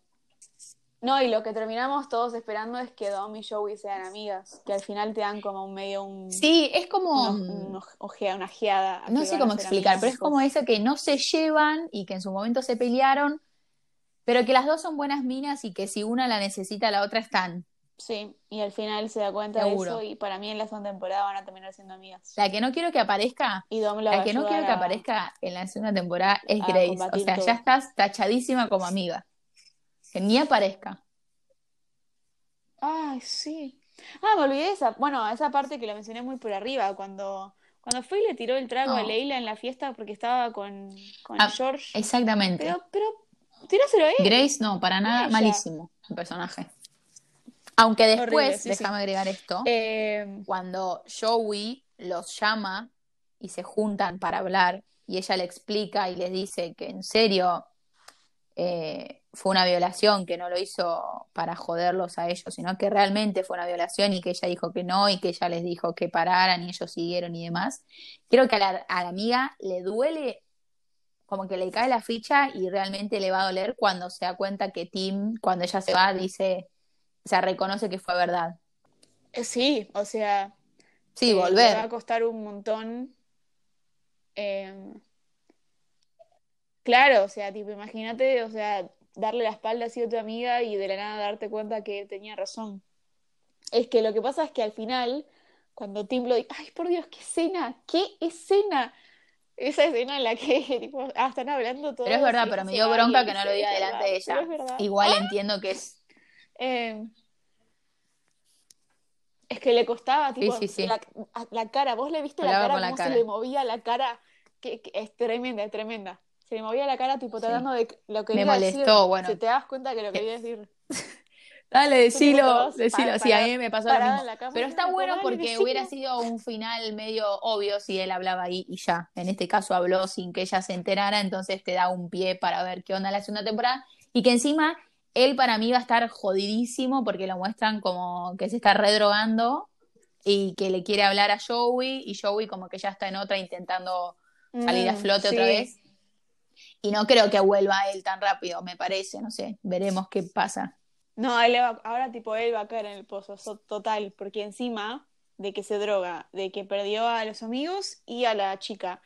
No, y lo que terminamos todos esperando es que Dom y Joey sean amigas, que al final te dan como un medio un, Sí, es como. un, un ojea- una ojeada. no sé cómo explicar, pero es como eso que no se llevan y que en su momento se pelearon, pero que las dos son buenas minas y que si una la necesita, la otra están. Sí, y al final se da cuenta Seguro. de eso y para mí en la segunda temporada van a terminar siendo amigas. La que no quiero que aparezca, Y Dom la que no quiero que aparezca en la segunda temporada es Grace. O sea, todo. ya estás tachadísima como amiga. Que ni aparezca. Ay, sí. Ah, me olvidé de esa, bueno, esa parte que la mencioné muy por arriba, cuando, cuando fue y le tiró el trago a. Leila en la fiesta porque estaba con, con Ah, George. Exactamente. Pero, pero, tíraselo a él. Grace no, para nada, malísimo el personaje. Aunque después, Horrible, sí, sí. déjame agregar esto, Eh, cuando Joey los llama y se juntan para hablar y ella le explica y les dice que en serio eh, fue una violación, que no lo hizo para joderlos a ellos, sino que realmente fue una violación y que ella dijo que no y que ella les dijo que pararan y ellos siguieron y demás. Creo que a la, a la amiga le duele, como que le cae la ficha y realmente le va a doler cuando se da cuenta que Tim, cuando ella se va, dice, o sea, reconoce que fue verdad. eh, sí, o sea, Sí, eh, Le va a volver. costar un montón. eh, claro, o sea, tipo, imagínate, o sea, darle la espalda así a tu amiga y de la nada darte cuenta que tenía razón. Es que lo que pasa es que al final, cuando Tim lo dice, ay, por Dios, qué escena, qué escena. Esa escena en la que tipo, ah, están hablando todos. Pero es verdad, pero me dio bronca que no lo diga "Es delante de ella. es verdad". Igual entiendo que es. Eh, es que le costaba, tipo, sí, sí. La, cara, vos le viste la cara, la cómo cara. se le movía la cara, que, que es tremenda, es tremenda. Se le movía la cara, tipo, tratando de lo que Me iba a molestó, decir. bueno. Si te das cuenta que lo quería decir. Dale, decilo, decilo, Sí, a mí me pasó lo mismo. cama Pero está bueno porque hubiera sido un final medio obvio si él hablaba ahí y ya. En este caso habló sin que ella se enterara, entonces te da un pie para ver qué onda la segunda temporada. Y que encima él para mí va a estar jodidísimo porque lo muestran como que se está redrogando y que le quiere hablar a Joey y Joey como que ya está en otra intentando salir a Mm, flote sí. otra vez. Y no creo que vuelva él tan rápido, me parece, no sé, veremos qué pasa. No, él le va- ahora tipo él va a caer en el pozo, total, porque encima de que se droga, de que perdió a los amigos y a la chica.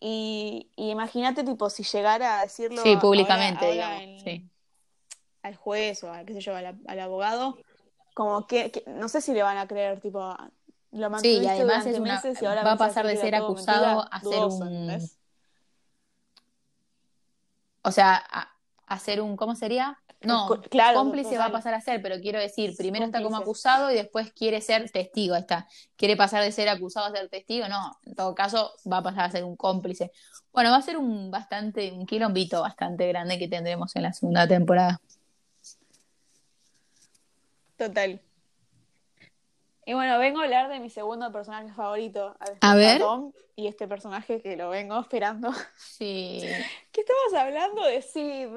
Y, y imagínate tipo si llegara a decirlo Sí, ahora- públicamente, ahora digamos, en- sí. Al juez o a, qué sé yo, al, al abogado, como que, que- no sé si le van a creer, tipo, lo Sí, mantuviste y además durante es una, meses y ahora va a pasar de ser acusado a ser dudoso, un, o sea, a, a ser un, ¿cómo sería? No, claro, cómplice va a pasar a ser, pero quiero decir, primero está como acusado y después quiere ser testigo, está. Quiere pasar de ser acusado a ser testigo, no, en todo caso va a pasar a ser un cómplice. Bueno, va a ser un bastante, un quilombito bastante grande que tendremos en la segunda temporada. Total. Y bueno, vengo a hablar de mi segundo personaje favorito. A ver. Tom, y este personaje que lo vengo esperando. Sí. ¿Qué estabas hablando de Sid?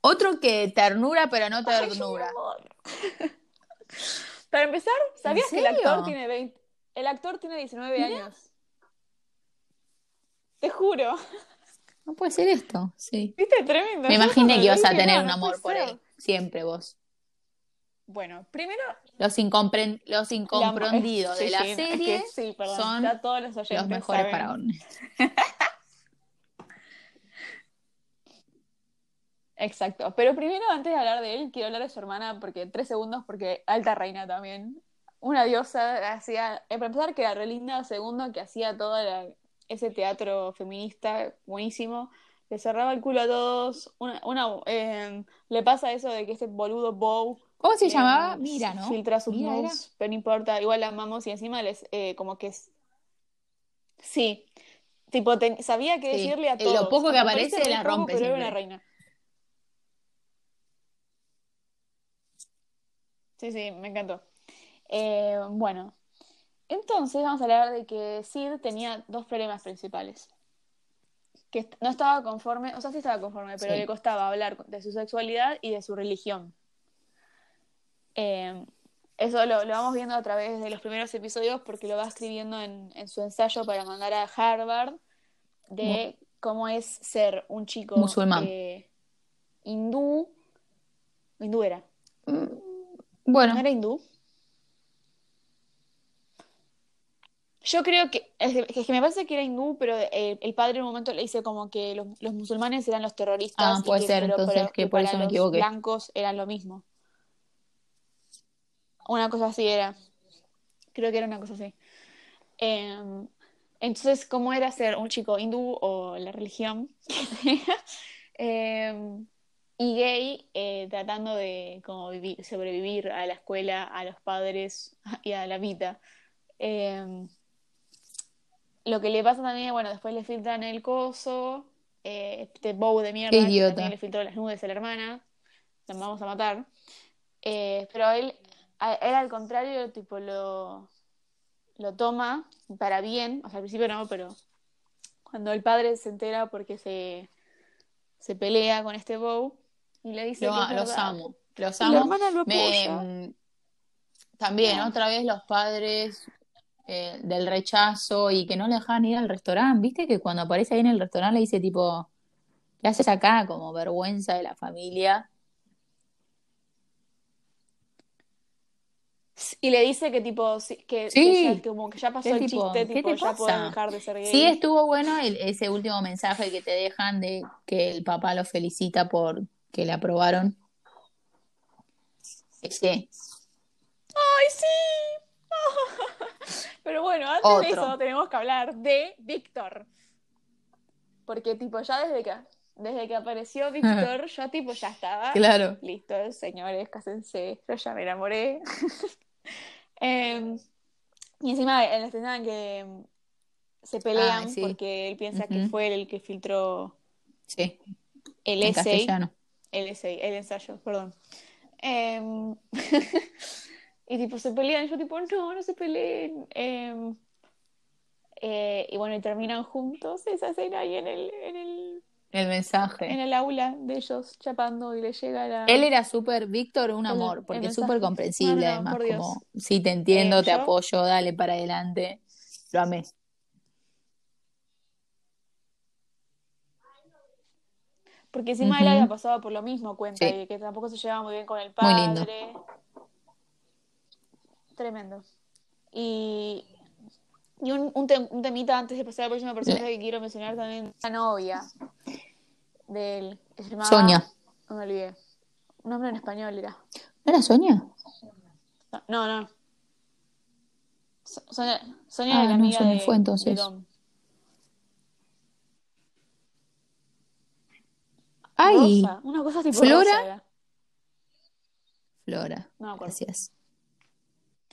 Otro que ternura, pero no ternura. Para empezar, ¿sabías que el actor tiene 20? El actor tiene 19 años. Te juro. No puede ser esto, sí. ¿Viste? Tremendo. Me imaginé que ibas a tener no, un no amor por él, siempre vos. Bueno, primero. Los, incompren- los la- incomprendidos sí, de la sí, es que serie sí, perdón, son ya todos los oyentes los mejores faraones. Exacto. Pero primero, antes de hablar de él, quiero hablar de su hermana, porque tres segundos, porque alta reina también. Una diosa, hacía, eh, para empezar, que era re linda, segundo, que hacía todo la- ese teatro feminista buenísimo, le cerraba el culo a todos, una, una, eh, le pasa eso de que este boludo Bow ¿Cómo se eh, llamaba? Mira, ¿no? filtra sus Mira, pero no importa, igual la amamos y encima les, eh, como que es... Sí, tipo, ten- sabía qué Sí. decirle a Eh, lo todos. poco que Aparece aparece re la poco, rompe pero era una reina. Sí, sí, me encantó. Eh, bueno, entonces vamos a hablar de que Sid tenía dos problemas principales. Que no estaba conforme, o sea, sí estaba conforme, pero Sí. le costaba hablar de su sexualidad y de su religión. Eh, eso lo, lo vamos viendo a través de los primeros episodios porque lo va escribiendo en, en su ensayo para mandar a Harvard de cómo es ser un chico Musulmán. eh, hindú. Hindú era. Mm, Bueno, ¿No era hindú? Yo creo que es, que me parece que era hindú, pero eh, el padre en un momento le dice como que los, los musulmanes eran los terroristas Ah, puede que, ser, pero- entonces, pero que por eso me los equivoqué. blancos eran lo mismo. Una cosa así era. Creo que era una cosa así. Eh, entonces, ¿cómo era ser un chico hindú o la religión que sea, eh, y gay eh, tratando de como vivir, sobrevivir a la escuela, a los padres y a la vida? Eh, lo que le pasa también, bueno, después le filtran el coso, eh, este bow de mierda, que idiota. también le filtró las nudes a la hermana, la vamos a matar. Eh, pero él, a- él al contrario, tipo, lo, lo toma para bien, o sea, al principio no, pero cuando el padre se entera porque se, se pelea con este bow y le dice lo- que los verdad. amo. Los Y la amo. hermana lo apoya. mm, también, No. otra vez los padres eh, del rechazo y que no le dejan ir al restaurante. ¿Viste que cuando aparece ahí en el restaurante le dice tipo, ¿qué haces acá? Como vergüenza de la familia. Y le dice que tipo, que, Sí. que ya, como que ya pasó el tipo, chiste, ¿qué tipo, te ya pasa? dejar de ser gay. Sí, estuvo bueno el- ese último mensaje que te dejan de que el papá lo felicita por que le aprobaron. Ese, ¡Ay, sí! Pero bueno, antes de eso tenemos que hablar de Víctor. Porque tipo, ya desde que, desde que apareció Víctor, yo tipo ya estaba. claro. Listo, señores, cásense. Yo ya me enamoré. Em, y encima en la escena en que em, se pelean sí. porque él piensa que fue él el que filtró Sí, el en essay. castellano. El essay, el ensayo, perdón. Em, y tipo se pelean, y yo tipo, no, no se peleen. Em, eh, y bueno, y terminan juntos esa escena ahí en el, en el, El en mensaje. el aula de ellos chapando y le llega la... Él era súper, Víctor, un amor, el porque es súper comprensible, No, no, no, además, como, sí, te entiendo, Eh, te yo- apoyo, dale para adelante. Lo amé. Porque encima Ujú. él había pasado por lo mismo, cuenta, Sí. y que tampoco se llevaba muy bien con el Muy lindo. Tremendo. Y, y un, un, tem- un temita antes de pasar al próximo personaje que quiero mencionar también, la novia de él, que se llamaba... Sonia. No me olvidé. Un nombre en español era. ¿No era Sonia? No, no. So- Sonia, Sonia Ah, era la no, amiga me de, fue entonces. de Dom. Ay, rosa, una cosa tipo ¿Flora? rosa. Flora, No me acuerdo. gracias.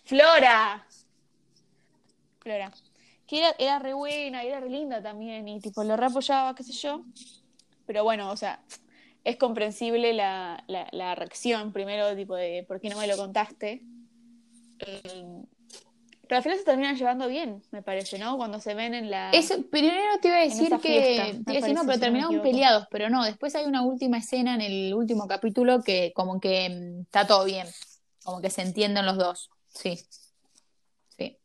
Flora. Flora. Que era, era re buena, era re linda también, y tipo lo re apoyaba, qué sé yo. Pero bueno, o sea, es comprensible la, la, la reacción primero, tipo de por qué no me lo contaste. Eh, pero al final se terminan llevando bien, me parece, ¿no? Cuando se ven en la. Eso, primero te iba a decir que, fiesta, te iba a decir, no, pero si terminaron peleados, pero no, después hay una última escena en el último capítulo que como que mm, está todo bien, como que se entienden los dos, sí, sí,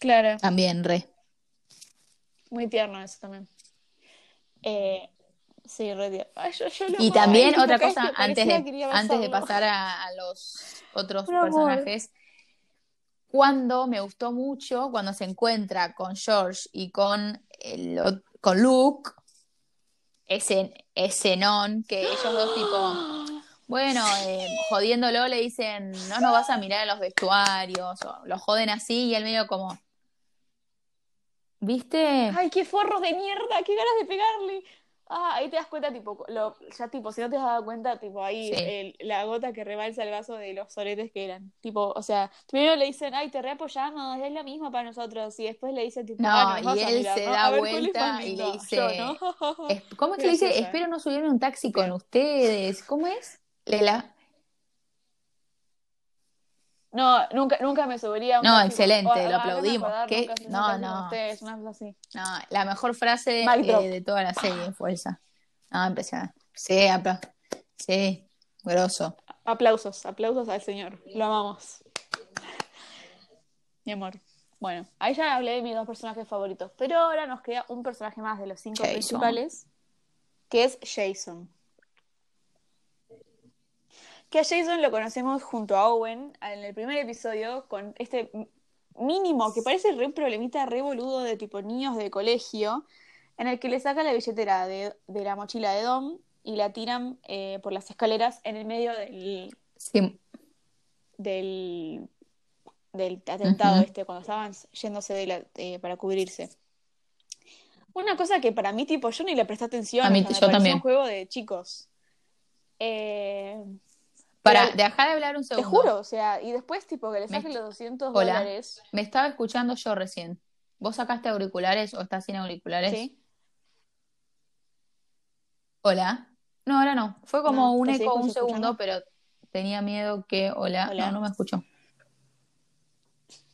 Claro. también, re. Muy tierno eso también. Eh, sí, re tierno. Ay, yo- Y también otra cosa, antes de, antes de pasar a, a los otros amor. personajes, cuando me gustó mucho, cuando se encuentra con George y con, el, con Luke, ese, ese non, que ellos dos tipo... Bueno, eh, jodiéndolo le dicen, no nos vas a mirar en los vestuarios, o lo joden así y él medio como, ¿viste? Ay, qué forros de mierda, qué ganas de pegarle. Ah, ahí te das cuenta, tipo, lo, ya tipo, si no te has dado cuenta, tipo, ahí Sí. el- la gota que rebalsa el vaso de los soletes que eran. Tipo, o sea, primero le dicen, ay, te reapoyamos, es lo mismo para nosotros. Y después le dicen, tipo, No, ah, nos y a él mirar, se ¿no? da A ver, ¿cuál es vuelta y le dice, Yo, ¿no? ¿Cómo es que le dice? Espero no subir en un taxi con ustedes. ¿Cómo es? Le la... No, nunca, nunca me subiría a un No, taxi excelente, o- lo ah, aplaudimos. acordar, ¿Qué? No, no. ustedes, una cosa así. No, la mejor frase eh, de toda la serie fue esa. No, impresionante. Sí, apla- sí, grosso. Aplausos, aplausos al señor. Lo amamos. Mi amor. Bueno, ahí ya hablé de mis dos personajes favoritos, pero ahora nos queda un personaje más de los cinco Jason. principales, que es Jason. Que a Jason lo conocemos junto a Owen en el primer episodio con este mínimo que parece re un problemita re boludo de tipo niños de colegio, en el que le saca la billetera de, de la mochila de Dom y la tiran eh, por las escaleras en el medio del, Sí, del, del atentado este, cuando estaban yéndose de la- eh, para cubrirse. Una cosa que para mí, tipo, yo ni le presté atención, A mí- o sea, me yo pareció también. un juego de chicos. Eh, para, dejar de hablar un te segundo. juro, o sea, y después, tipo, que le saquen los 200 Hola. dólares. Me estaba escuchando yo recién. ¿Vos sacaste auriculares o estás sin auriculares? ¿sí? Hola. No, ahora no. Fue como No, un ¿te eco un escuchando? segundo, pero tenía miedo que. Hola. Hola. No, no me escuchó.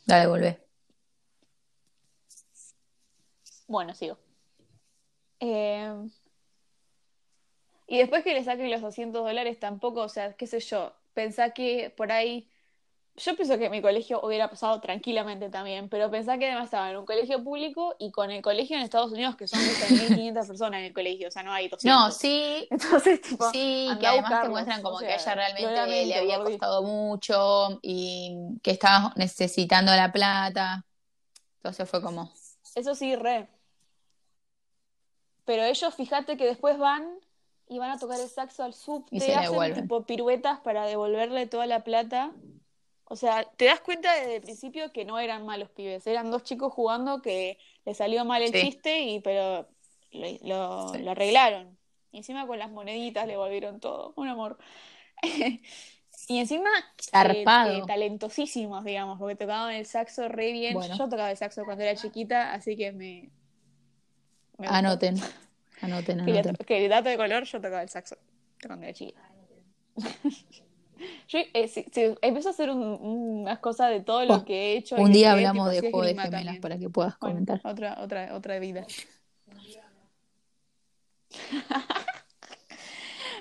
Dale, volvé. Bueno, sigo. Eh, y después que le saquen los 200 dólares tampoco, o sea, qué sé yo, pensá que por ahí, yo pienso que mi colegio hubiera pasado tranquilamente también, pero pensá que además estaba en un colegio público y con el colegio en Estados Unidos, que son 1.500 personas en el colegio, o sea, no hay 200. No, sí, Entonces, tipo, sí, que además te muestran como o que sea, a ella realmente le había costado mucho y que estaba necesitando la plata. Entonces fue como. Eso sí, re. Pero ellos, fíjate que después van y van a tocar el saxo al subte, Y se hacen tipo piruetas para devolverle toda la plata. O sea, te das cuenta desde el principio que no eran malos pibes, eran dos chicos jugando que le salió mal el Sí. chiste y pero lo, lo- Sí. lo arreglaron. Y encima con las moneditas le volvieron todo, un amor. Y encima eh, eh, talentosísimos, digamos, porque tocaban el saxo re bien. Bueno. Yo tocaba el saxo cuando era chiquita, así que me. Anoten. Anoten, anoten. que dato de color, yo tocaba el saxo cuando era chiquita. Yo eh, si- si empiezo a hacer un- unas cosas de todo lo que he hecho. Un día estudié, hablamos de juego de gemelas también. para que puedas Bueno, comentar. otra, otra, otra vida.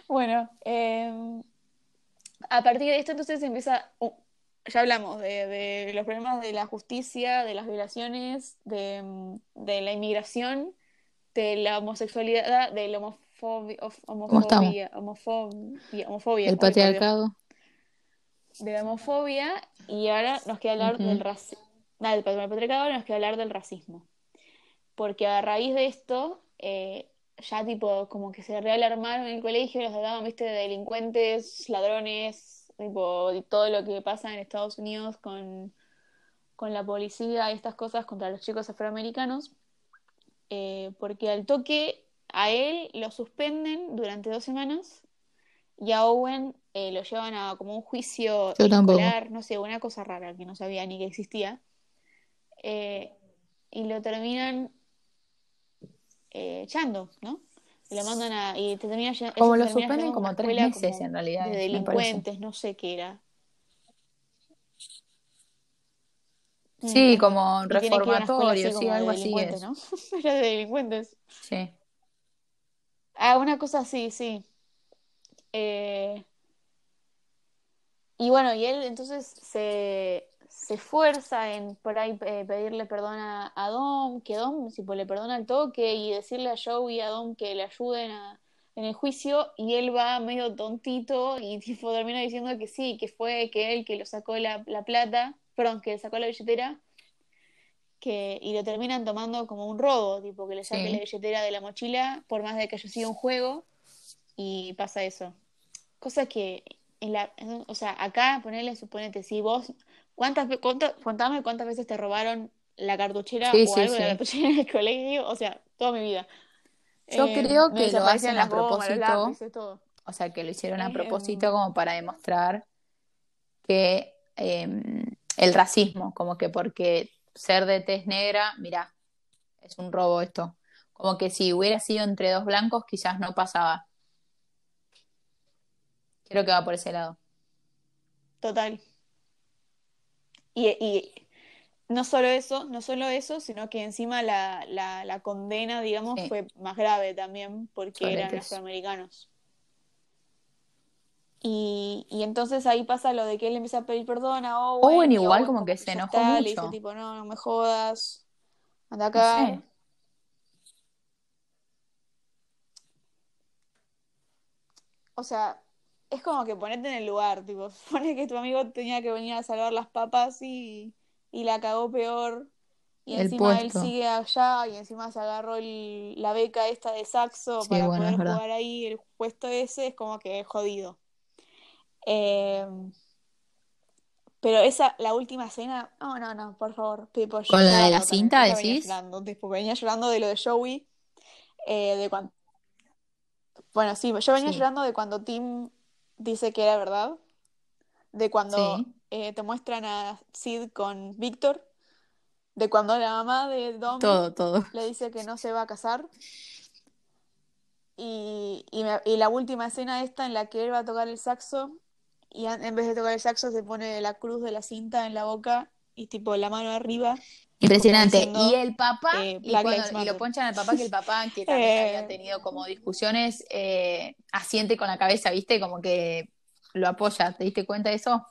bueno, eh, a partir de esto entonces empieza, uh, ya hablamos de, de los problemas de la justicia, de las violaciones, de, de la inmigración, de la homosexualidad, de la homofobia, homofobia, homofobia, homofobia, El patriarcado. de la homofobia y ahora nos queda hablar del racismo. Nada, del patriarcado nos queda hablar del racismo. Porque a raíz de esto, eh, ya tipo, como que se realarmaron en el colegio, los trataban, viste, de delincuentes, ladrones, tipo, y todo lo que pasa en Estados Unidos con, con la policía y estas cosas contra los chicos afroamericanos. Eh, porque al toque a él lo suspenden durante dos semanas y a Owen eh, lo llevan a como un juicio escolar, no sé, una cosa rara que no sabía ni que existía. Eh, y lo terminan echando, ¿no? Y lo mandan a. Y te termina, Como lo suspenden como tres meses como en realidad, De delincuentes, no sé qué era. Sí, Mm, como una escuela reformatorio, así sí, como algo así es. ¿no? Era de delincuentes. Sí. Ah, una cosa así, sí. Eh, y bueno, y él entonces se, se esfuerza en por ahí eh, pedirle perdón a, a Dom, que Dom tipo, le perdona al toque y decirle a Joe y a Dom que le ayuden a- en el juicio y él va medio tontito y tipo termina diciendo que sí, que fue que él que lo sacó la, la plata, perdón, que sacó la billetera que, y lo terminan tomando como un robo, tipo que le saque Sí. la billetera de la mochila por más de que haya sido un juego y pasa eso. Cosa que, en la, en- o sea, acá ponerle, suponete, si vos, ¿cuántas, cuánta- contame cuántas veces te robaron la cartuchera Sí, o sí, algo de la cartuchera en el colegio? O sea, toda mi vida. Yo Eh, creo que lo hacen a propósito, lápices, o sea, que lo hicieron a Eh, propósito em, como para demostrar que em, el racismo, como que porque ser de tez negra, mira, es un robo esto. Como que si hubiera sido entre dos blancos, quizás no pasaba. Creo que va por ese lado. Total. Y, y no solo eso, no solo eso, sino que encima la, la, la condena, digamos, Sí. fue más grave también porque eran afroamericanos. Y, y entonces ahí pasa lo de que él empieza a pedir perdón a Owen. Owen igual Owen como que que se enojó está, le dice tipo, no, no me jodas, anda No acá. sé. O sea, es como que ponete en el lugar, tipo, supone que tu amigo tenía que venir a salvar las papas y, y la cagó peor. Y encima él sigue allá y encima se agarró el- la beca esta de saxo Sí, para bueno, poder jugar ahí, el puesto ese es como que jodido. Eh, pero esa, la última escena, no, no, no, por favor, tipo, Con la de la también, cinta, ya venía decís. llorando, tipo, venía llorando de lo de Joey, eh, de cuando, bueno, sí, yo venía Sí. llorando de cuando Tim dice que era verdad, de cuando Sí. eh, te muestran a Sid con Víctor, de cuando la mamá de Dom Todo, todo. le dice que no se va a casar. Y, y, me- y la última escena esta en la que él va a tocar el saxo y en vez de tocar el saxo se pone la cruz de la cinta en la boca y tipo la mano arriba, Impresionante. diciendo, Y el papá, eh, y, cuando- y lo ponchan al papá, que el papá, que también Eh, había tenido como discusiones, eh, asiente con la cabeza, ¿viste? Como que lo apoya. ¿Te diste cuenta de eso?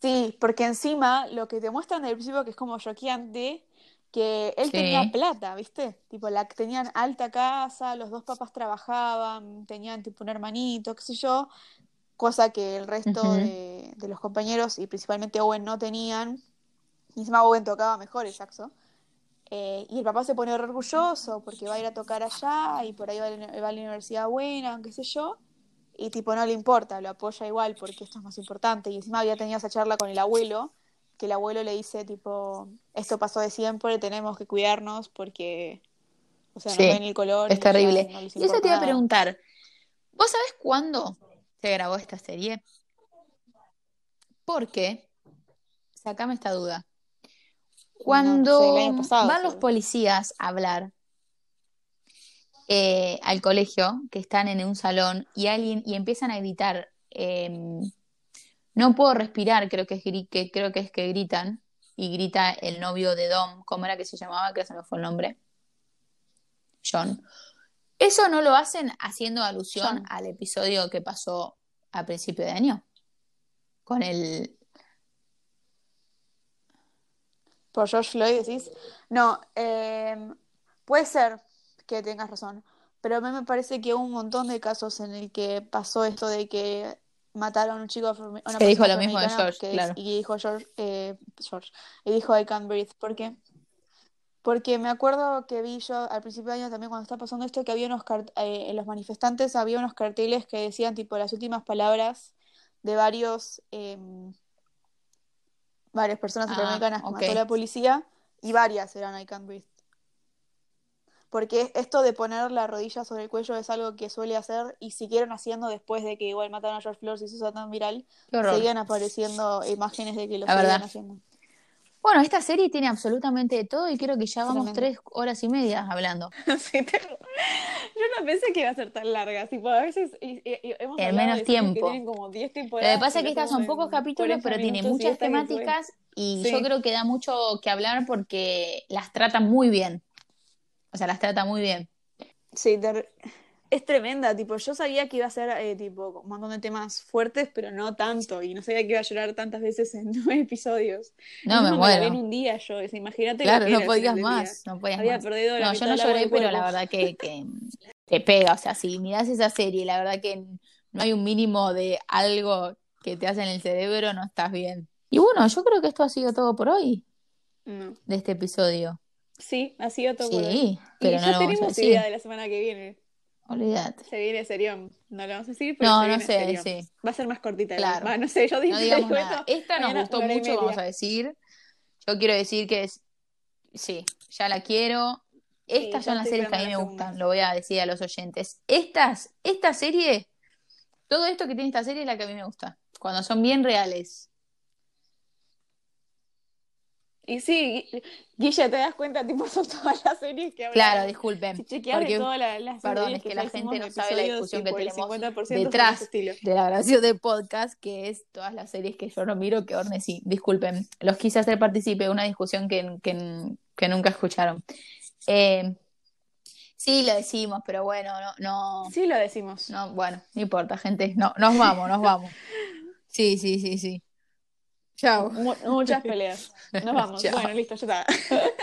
Sí, porque encima lo que te muestran del principio que es como choqueante, que él tenía plata, ¿viste? Tipo, la tenían alta casa, los dos papás trabajaban, tenían tipo un hermanito, qué sé yo, cosa que el resto de, de los compañeros y principalmente Owen no tenían. Y encima Owen tocaba mejor el saxo. Eh, y el papá se pone orgulloso porque va a ir a tocar allá y por ahí va a, la- va a la universidad buena, qué sé yo. Y tipo, no le importa, lo apoya igual porque esto es más importante. Y encima había tenido esa charla con el abuelo, que el abuelo le dice tipo, esto pasó de siempre, tenemos que cuidarnos porque, o sea, no Sí, ven el color es terrible. no Y eso te iba a preguntar, ¿vos sabés cuándo se grabó esta serie? Porque, sacame esta duda. No, no sé, el Cuando pasado van los policías a hablar eh, al colegio, que están en un salón, y alguien, y empiezan a gritar, em, no puedo respirar, creo que es, que, creo que es que gritan, y grita el novio de Dom, ¿cómo era que se llamaba? Que se me fue el nombre. John. ¿Eso no lo hacen haciendo alusión John. al episodio que pasó a principio de año? Con el... Por George Floyd decís. No, eh, puede ser que tengas razón, pero a mí me parece que hubo un montón de casos en el que pasó esto de que mataron a un chico, afro- a una Se dijo lo mismo de George, que claro. y dijo George, eh, George, y dijo I can't breathe. ¿Por qué? Porque me acuerdo que vi yo al principio de año también cuando estaba pasando esto que había unos eh, en los manifestantes había unos carteles que decían tipo las últimas palabras de varios em, varias personas Ah, afroamericanas que mató la policía Y varias eran I Can't Breathe. Porque esto de poner la rodilla sobre el cuello es algo que suele hacer y siguieron haciendo después de que igual mataron a George Floyd y se hizo tan viral. Seguían apareciendo imágenes de que lo seguían haciendo. Bueno, esta serie tiene absolutamente de todo y creo que ya vamos Tremendo. tres horas y media hablando. Sí, te- Yo no pensé que iba a ser tan larga. Tipo, a veces y- y- y hemos En menos de series que tiempo. tienen como 10 Lo temporadas. que pasa es que lo estas son pocos capítulos, 40 pero tiene muchas temáticas y Sí. yo creo que da mucho que hablar porque las trata muy bien. O sea, las trata muy bien. Sí, ter- es tremenda, tipo, yo sabía que iba a ser eh, tipo un montón de temas fuertes, pero no tanto, y no sabía que iba a llorar tantas veces en nueve episodios. No, me vi en muero. un día yo, imagínate Claro, que no podías más, no podías Había más. No, mitad yo no lloré, pero la verdad que, que te pega. O sea, si mirás esa serie, la verdad que no hay un mínimo de algo que te hace en el cerebro, no estás bien. Y bueno, yo creo que esto ha sido todo por hoy, No. de este episodio. Sí, ha sido todo. Sí, Y pero ya no lo vamos a tenemos idea de la semana que viene. Olvídate. Se viene serión. No lo vamos a decir, pero No, se no sé, serión. sí. Va a ser más cortita. Claro. Va, no sé, yo dije No digamos nada. Esta nos gustó y mucho, vamos a decir. Yo quiero decir que es, sí, ya la quiero. Estas ya son las series que a mí me gustan, lo voy a decir a los oyentes. Estas, esta serie, todo esto que tiene esta serie es la que a mí me gusta. Cuando son bien reales. Y sí, Gui- Guille, te das cuenta, tipo, son todas las series que hablamos. Claro, disculpen. Si chequeas de porque- todas la- las perdón, es que la gente no sabe la discusión que tenemos 50% son de detrás de la grabación de podcast, que es todas las series que yo no miro, que Orne sí. Disculpen, los quise hacer partícipe de una discusión que, que, que nunca escucharon. Eh, sí, lo decimos, pero bueno, no, no, Sí, lo decimos. no, bueno, no importa, gente, no, nos vamos, nos vamos. Sí, sí, sí, sí. Chao. Mu- muchas peleas. Nos vamos. Chao. Bueno, listo, ya está.